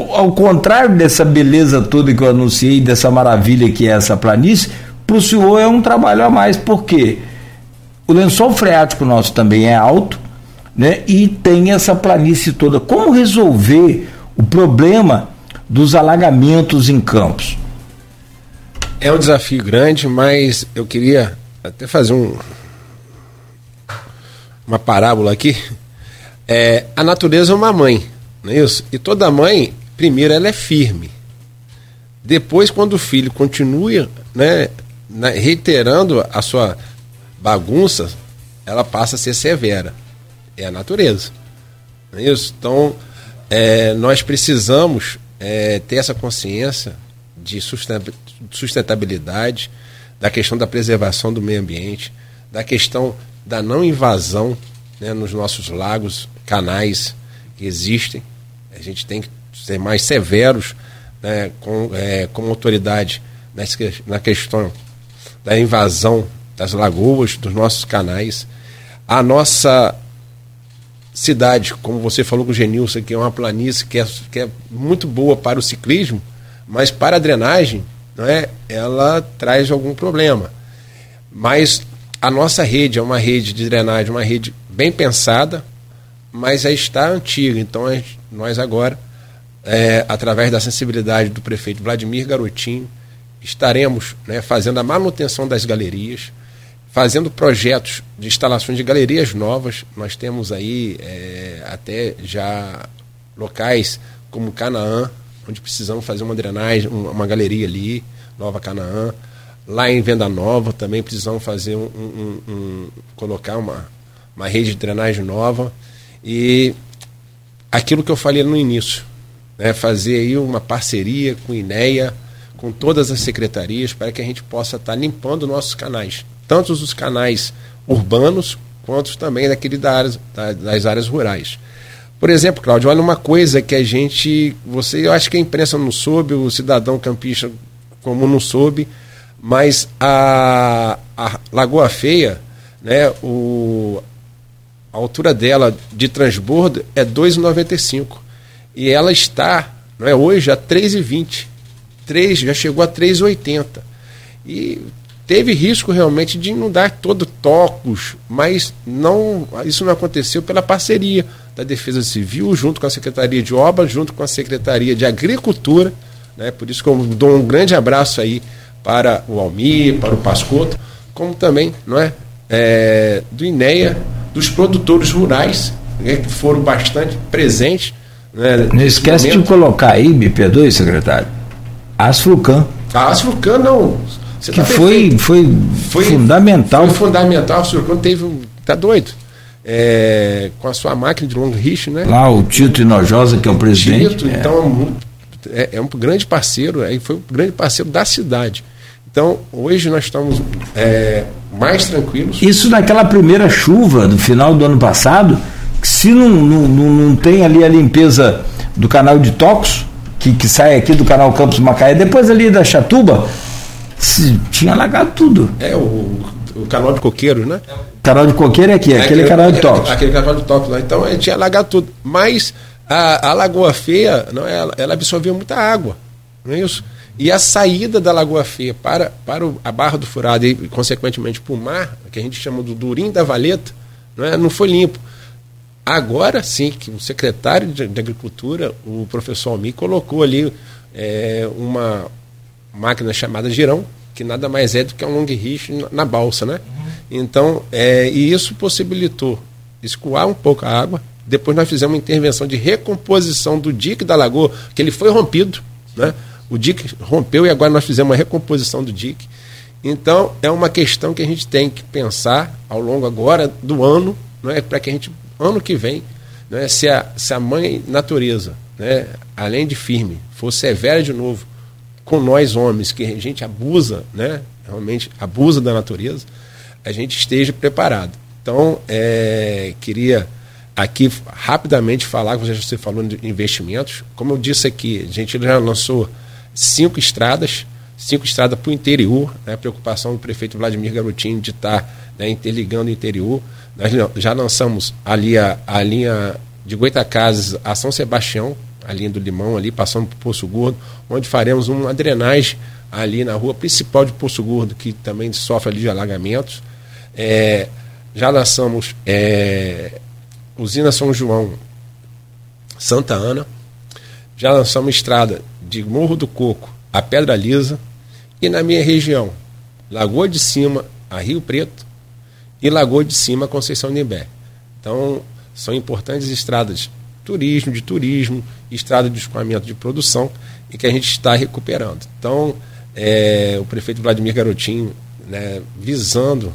ao contrário dessa beleza toda que eu anunciei, dessa maravilha que é essa planície, para o senhor é um trabalho a mais, porque o lençol freático nosso também é alto, né? E tem essa planície toda. Como resolver o problema dos alagamentos em campos? É um desafio grande, mas eu queria até fazer um, uma parábola aqui. É, a natureza é uma mãe, não é isso? E toda mãe, primeiro, ela é firme. Depois, quando o filho continua né, reiterando a sua bagunça, ela passa a ser severa. É a natureza. Não é isso? Então, é, nós precisamos é, ter essa consciência de sustentabilidade, da questão da preservação do meio ambiente, da questão da não invasão né, nos nossos lagos, canais que existem. A gente tem que ser mais severos né, com, é, como autoridade nessa, na questão da invasão das lagoas, dos nossos canais. A nossa cidade, como você falou com o Genilson, que é uma planície que é, que é muito boa para o ciclismo, mas para a drenagem, não é, ela traz algum problema. Mas a nossa rede é uma rede de drenagem, uma rede bem pensada, mas já está antiga. Então nós agora, é, através da sensibilidade do prefeito Vladimir Garotinho, estaremos né, fazendo a manutenção das galerias, fazendo projetos de instalações de galerias novas. Nós temos aí é, até já locais como Canaã, onde precisamos fazer uma drenagem, uma galeria ali, Nova Canaã. Lá em Venda Nova também precisamos fazer um, um, um, colocar uma, uma rede de drenagem nova. E aquilo que eu falei no início, né, fazer aí uma parceria com o INEA, com todas as secretarias, para que a gente possa estar tá limpando nossos canais, tanto os canais urbanos, quanto também daquele da área, das áreas rurais. Por exemplo, Cláudio, olha uma coisa que a gente. Você, eu acho que a imprensa não soube, o cidadão campista como não soube, mas a, a Lagoa Feia, né, o, a altura dela de transbordo é 2,95. E ela está é hoje a 3,20. 3, já chegou a 3,80. E teve risco realmente de inundar todo tocos, mas não isso não aconteceu pela parceria da Defesa Civil junto com a Secretaria de Obras, junto com a Secretaria de Agricultura, né? Por isso que eu dou um grande abraço aí para o Almir, para o Pascoto, como também, não é, é do INEA, dos produtores rurais, né, que foram bastante presentes. Né, não esquece momento. de colocar aí, me perdoe, secretário, Asflucan. A não você que tá foi, foi, foi fundamental. Foi fundamental. O senhor quando teve um. Tá doido? É, com a sua máquina de long reach, né? Lá o Tito Inojosa, que é o presidente. Tito, é. então é, é, um grande parceiro, aí foi um grande parceiro da cidade. Então, hoje nós estamos é, mais tranquilos. Isso naquela primeira chuva do final do ano passado, se não, não, não, tem ali a limpeza do canal de Tocos, que, que sai aqui do canal Campos Macaé, depois ali da Chatuba, tinha alagado tudo. É, o, o canal de coqueiro, né? Canal de coqueiro é aqui, é, aquele, aquele canal de toque. Aquele canal de toque lá. Então gente tinha alagado tudo. Mas a, a Lagoa Feia, não, ela, ela absorvia muita água. Não é isso? E a saída da Lagoa Feia para, para a Barra do Furado e, consequentemente, para o mar, que a gente chama do Durim da Valeta, não, é? não foi limpo. Agora sim, que o secretário de, de Agricultura, o professor Almi, colocou ali é, uma, máquina chamada girão, que nada mais é do que um long reach na balsa, né? Uhum. Então, é, e isso possibilitou escoar um pouco a água. Depois nós fizemos uma intervenção de recomposição do dique da lagoa, que ele foi rompido, né? O dique rompeu e agora nós fizemos uma recomposição do dique. Então, é uma questão que a gente tem que pensar ao longo agora do ano, é para que a gente, ano que vem, né, se, a, se a mãe natureza, né, além de firme, for severa de novo com nós homens, que a gente abusa, né? Realmente abusa da natureza, a gente esteja preparado. Então, é, queria aqui rapidamente falar, como você falou de investimentos. Como eu disse aqui, a gente já lançou cinco estradas, cinco estradas para o interior, né? a preocupação do prefeito Vladimir Garotinho de estar né, interligando o interior. Nós já lançamos ali a, a linha de Goitacazes a São Sebastião, a linha do Limão ali, passando por Poço Gordo, onde faremos uma drenagem ali na rua principal de Poço Gordo, que também sofre ali de alagamentos. É, já lançamos é, usina São João Santa Ana, já lançamos estrada de Morro do Coco a Pedra Lisa, e na minha região, Lagoa de Cima a Rio Preto e Lagoa de Cima Conceição Nibé. Então, são importantes estradas turismo, de turismo, estrada de escoamento de produção, e que a gente está recuperando. Então, é, o prefeito Vladimir Garotinho, né, visando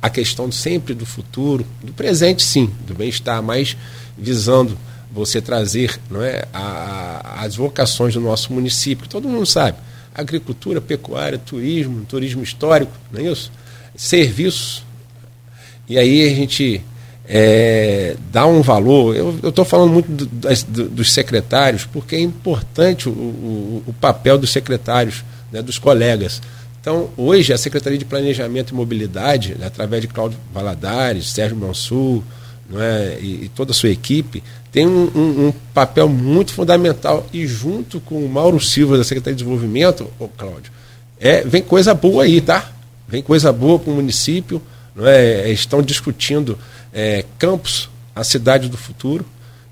a questão sempre do futuro, do presente sim, do bem-estar, mas visando você trazer não é, a, as vocações do nosso município, todo mundo sabe, agricultura, pecuária, turismo, turismo histórico, não é isso? Serviços. E aí a gente é, dar um valor. Eu estou falando muito do, das, do, dos secretários, porque é importante o, o, o papel dos secretários, né, dos colegas. Então, hoje, a Secretaria de Planejamento e Mobilidade, né, através de Cláudio Valadares, Sérgio Mansur é, e, e, toda a sua equipe, tem um, um, um, papel muito fundamental. E junto com o Mauro Silva, da Secretaria de Desenvolvimento, ô, Cláudio, é, vem coisa boa aí, tá? Vem coisa boa para o município. Não é? Estão discutindo é, Campos, a cidade do futuro.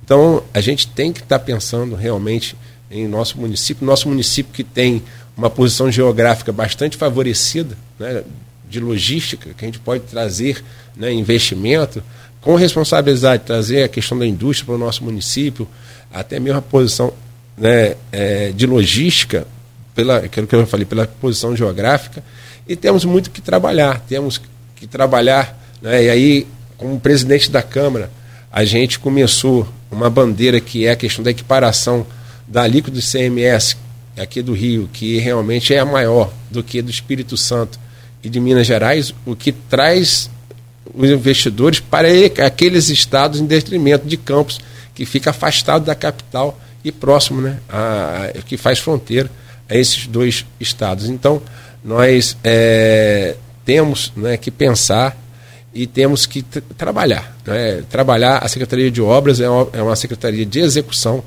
Então, a gente tem que estar tá pensando realmente em nosso município, nosso município que tem uma posição geográfica bastante favorecida, né, de logística, que a gente pode trazer né, investimento, com responsabilidade, trazer a questão da indústria para o nosso município, até mesmo a posição né, é, de logística, pela, aquilo que eu falei, pela posição geográfica, e temos muito que trabalhar, temos que trabalhar, né, e aí como presidente da Câmara, a gente começou uma bandeira que é a questão da equiparação da alíquota do CMS aqui do Rio, que realmente é a maior do que do Espírito Santo e de Minas Gerais, o que traz os investidores para aqueles estados em detrimento de Campos, que fica afastado da capital e próximo, né, a, que faz fronteira a esses dois estados. Então, nós é, temos né, que pensar e temos que trabalhar. Né? Trabalhar, a Secretaria de Obras é uma, é uma secretaria de execução.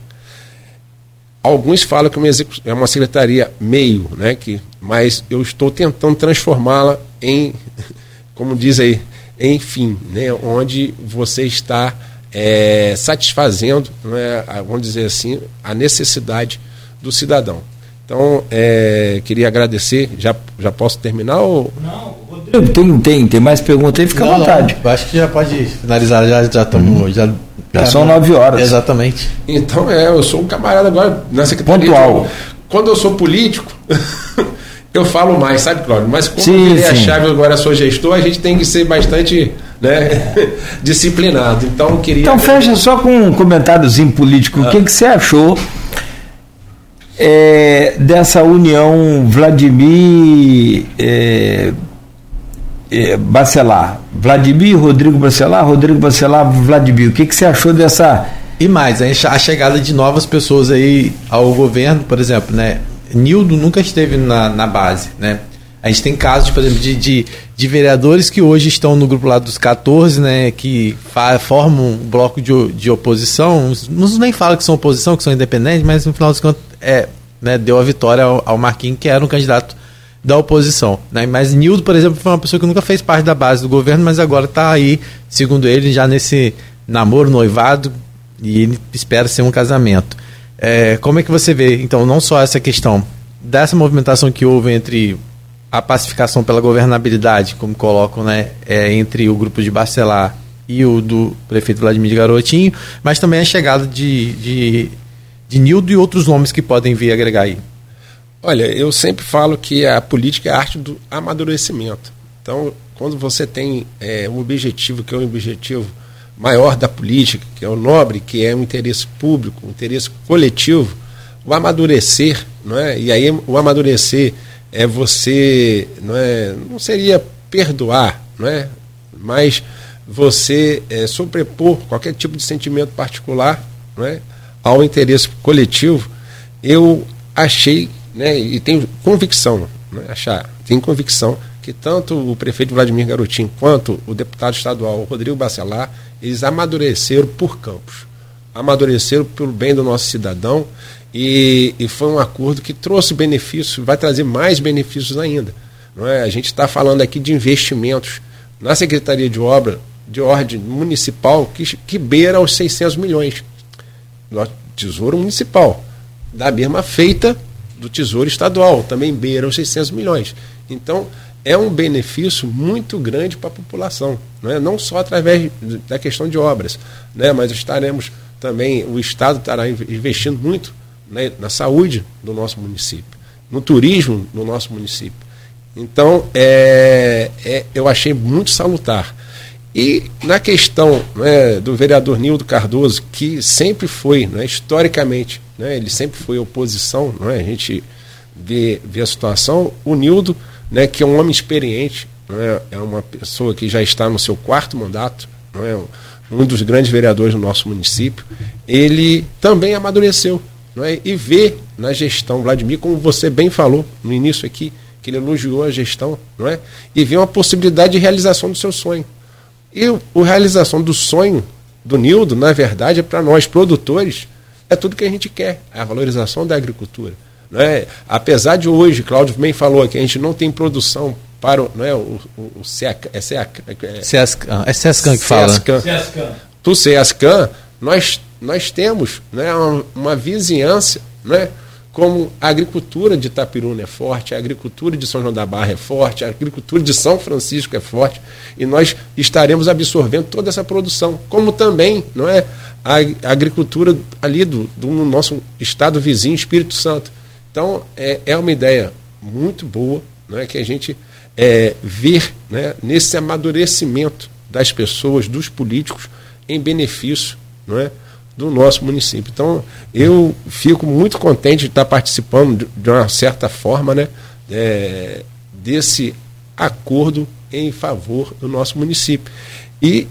Alguns falam que é uma, é secretaria meio, né? que mas eu estou tentando transformá-la em, (laughs) como diz aí, enfim, né, onde você está é, satisfazendo, né, vamos dizer assim, a necessidade do cidadão. Então, é, queria agradecer. Já, já posso terminar? Ou... Não, Rodrigo, tem, tem, tem mais perguntas aí, fica à vontade. Não, acho que já pode finalizar, já estamos. Uhum. Já, já são nove horas. Exatamente. Então, é, eu sou um camarada agora na Secretaria. Pontual. Quando eu sou político, (laughs) eu falo mais, sabe, Cláudio? Mas como sim, eu a chave agora sou gestor, a gente tem que ser bastante né, (laughs) disciplinado. Então, queria. Então, fecha só com um comentáriozinho político. Ah. O que, que você achou? é, dessa união Vladimir é, é, Bacelar. Vladimir, Rodrigo Bacelar, Rodrigo Bacelar, Vladimir. O que, que você achou dessa. E mais, a chegada de novas pessoas aí ao governo, por exemplo, né? Nildo nunca esteve na, na base, né? A gente tem casos, por exemplo, de, de, de, vereadores que hoje estão no grupo lá dos 14, né, que formam um bloco de, de oposição. Uns nem falam que são oposição, que são independentes, mas no final dos contos é, né, deu a vitória ao, ao Marquinhos, que era um candidato da oposição. Né? Mas Nildo, por exemplo, foi uma pessoa que nunca fez parte da base do governo, mas agora está aí, segundo ele, já nesse namoro, noivado, e ele espera ser um casamento. É, como é que você vê, então, não só essa questão dessa movimentação que houve entre a pacificação pela governabilidade, como colocam, né, é, entre o grupo de Barcelar e o do prefeito Vladimir Garotinho, mas também a chegada de, de, de Nildo e outros nomes que podem vir agregar aí. Olha, eu sempre falo que a política é a arte do amadurecimento. Então, quando você tem é, um objetivo que é um objetivo maior da política, que é o nobre, que é um interesse público, um interesse coletivo, o amadurecer, não é? E aí o amadurecer é você, não é, não seria perdoar, não é? Mas você é, sobrepor qualquer tipo de sentimento particular, não é? Ao interesse coletivo, eu achei, né, e tenho convicção, é? achar, tenho convicção que tanto o prefeito Vladimir Garotinho quanto o deputado estadual Rodrigo Bacelar, eles amadureceram por campos, amadureceram pelo bem do nosso cidadão e, e foi um acordo que trouxe benefícios, vai trazer mais benefícios ainda. Não é? A gente está falando aqui de investimentos na Secretaria de Obra, de ordem municipal, que, que beira os 600 milhões. Tesouro Municipal. Da mesma feita do Tesouro Estadual, também beira os 600 milhões. Então, é um benefício muito grande para a população, não, é? não só através da questão de obras, né? mas estaremos também, o Estado estará investindo muito né, na saúde do nosso município, no turismo do nosso município. Então, é, é, eu achei muito salutar. E na questão né, do vereador Nildo Cardoso, que sempre foi, né, historicamente, né, ele sempre foi oposição, né, a gente vê, vê a situação, o Nildo, né, que é um homem experiente, né, é uma pessoa que já está no seu quarto mandato, né, um dos grandes vereadores do nosso município, ele também amadureceu não é? e ver na gestão, Vladimir, como você bem falou no início aqui, que ele elogiou a gestão, não é? e ver uma possibilidade de realização do seu sonho. E a realização do sonho do Nildo, na verdade, é para nós produtores, é tudo que a gente quer, é a valorização da agricultura. Não é? Apesar de hoje, Cláudio bem falou que a gente não tem produção para o, não é, o, o, o CEAC, é CEAC, é, CESCAN, é CESCAN que fala. CESCAN. Do CESCAN, nós nós temos né, uma, uma vizinhança, né, como a agricultura de Itapiruna é forte, a agricultura de São João da Barra é forte, a agricultura de São Francisco é forte, e nós estaremos absorvendo toda essa produção, como também não é, a, agricultura ali do, do nosso estado vizinho, Espírito Santo. Então, é, é uma ideia muito boa não é, que a gente é, ver né, nesse amadurecimento das pessoas, dos políticos, em benefício não é, do nosso município. Então, eu fico muito contente de estar participando de, uma certa forma né, é, desse acordo em favor do nosso município. E,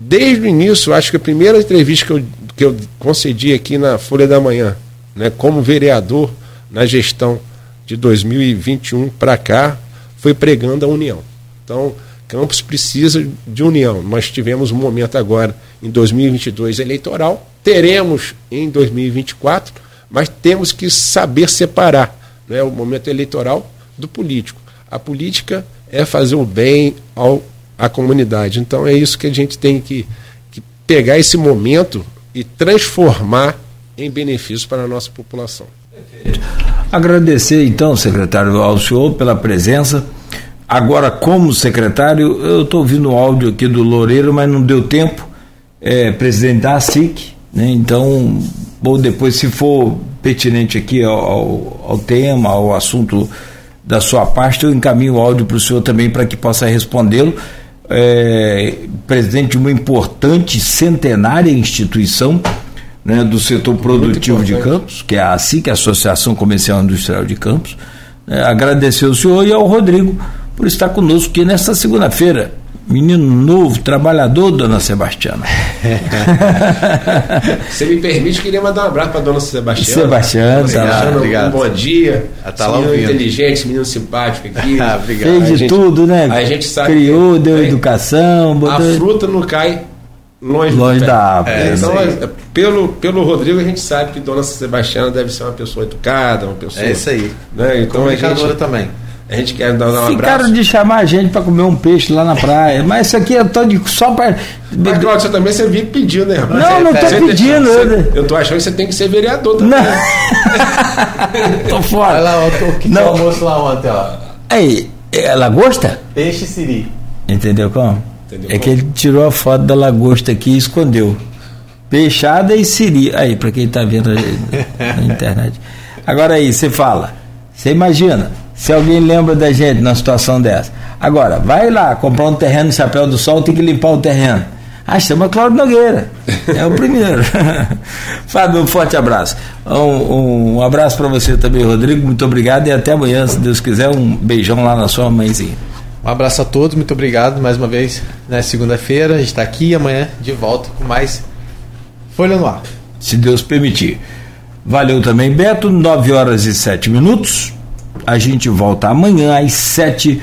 desde o início, acho que a primeira entrevista que eu, que eu concedi aqui na Folha da Manhã, né, como vereador na gestão de 2021 para cá, foi pregando a união. Então, Campos precisa de união. Nós tivemos um momento agora, em 2022, eleitoral, teremos em 2024, mas temos que saber separar né, o momento eleitoral do político. A política é fazer o bem ao, à comunidade. Então é isso que a gente tem que, que pegar esse momento e transformar em benefício para a nossa população. Agradecer então, secretário, ao senhor pela presença. Agora, como secretário, eu estou ouvindo o áudio aqui do Loureiro, mas não deu tempo. É, presidente da SIC, né? então, ou depois, se for pertinente aqui ao, ao tema, ao assunto da sua parte, eu encaminho o áudio para o senhor também para que possa respondê-lo. É, presidente de uma importante, centenária instituição né, do setor produtivo de Campos, que é a ASIC, a Associação Comercial Industrial de Campos. É, agradecer ao senhor e ao Rodrigo por estar conosco aqui nesta segunda-feira. Menino novo, trabalhador, dona Sebastiana. (laughs) Você me permite, queria mandar um abraço para dona Sebastiana. Sebastiana, Sebastiana obrigado. um bom dia. Ela tá menino ouvindo. inteligente, menino simpático aqui. (laughs) Ah, obrigado. Fez A de gente- tudo, né? a gente sabe Criou, que- deu é. educação, A botou fruta não cai longe, longe da árvore. É, né? Então, é, pelo, pelo Rodrigo, a gente sabe que Dona Sebastiana deve ser uma pessoa educada, uma pessoa. É isso aí. Né? Então a Comunicadora gente, também. A gente quer dar um Ficaram abraço. de chamar a gente para comer um peixe lá na praia, mas isso aqui é tô de, só para. Mas, Cláudio, você também você vive pedindo, né, rapaz? Não, não tô Você tem- pedindo, você- eu- eu tô achando que você tem que ser vereador também. Não. (laughs) tô fora. Olha lá, o que Não. almoço lá ontem, ó. Aí, é lagosta? Peixe siri. Entendeu como? Entendeu é como? que ele tirou a foto da lagosta aqui e escondeu. Peixada e siri. Aí, para quem tá vendo aí na internet. Agora aí, você fala. Você imagina, se alguém lembra da gente numa situação dessa. Agora, vai lá comprar um terreno no Chapéu do Sol, tem que limpar o terreno. Ah, chama Cláudio Nogueira. É o primeiro. (laughs) Fábio, um forte abraço. Um, um abraço para você também, Rodrigo. Muito obrigado e até amanhã, se Deus quiser. Um beijão lá na sua mãezinha. Um abraço a todos, muito obrigado mais uma vez. Na segunda-feira, a gente está aqui e amanhã de volta com mais Folha no Ar. se Deus permitir. Valeu também, Beto. 9 horas e 7 minutos. A gente volta amanhã às 7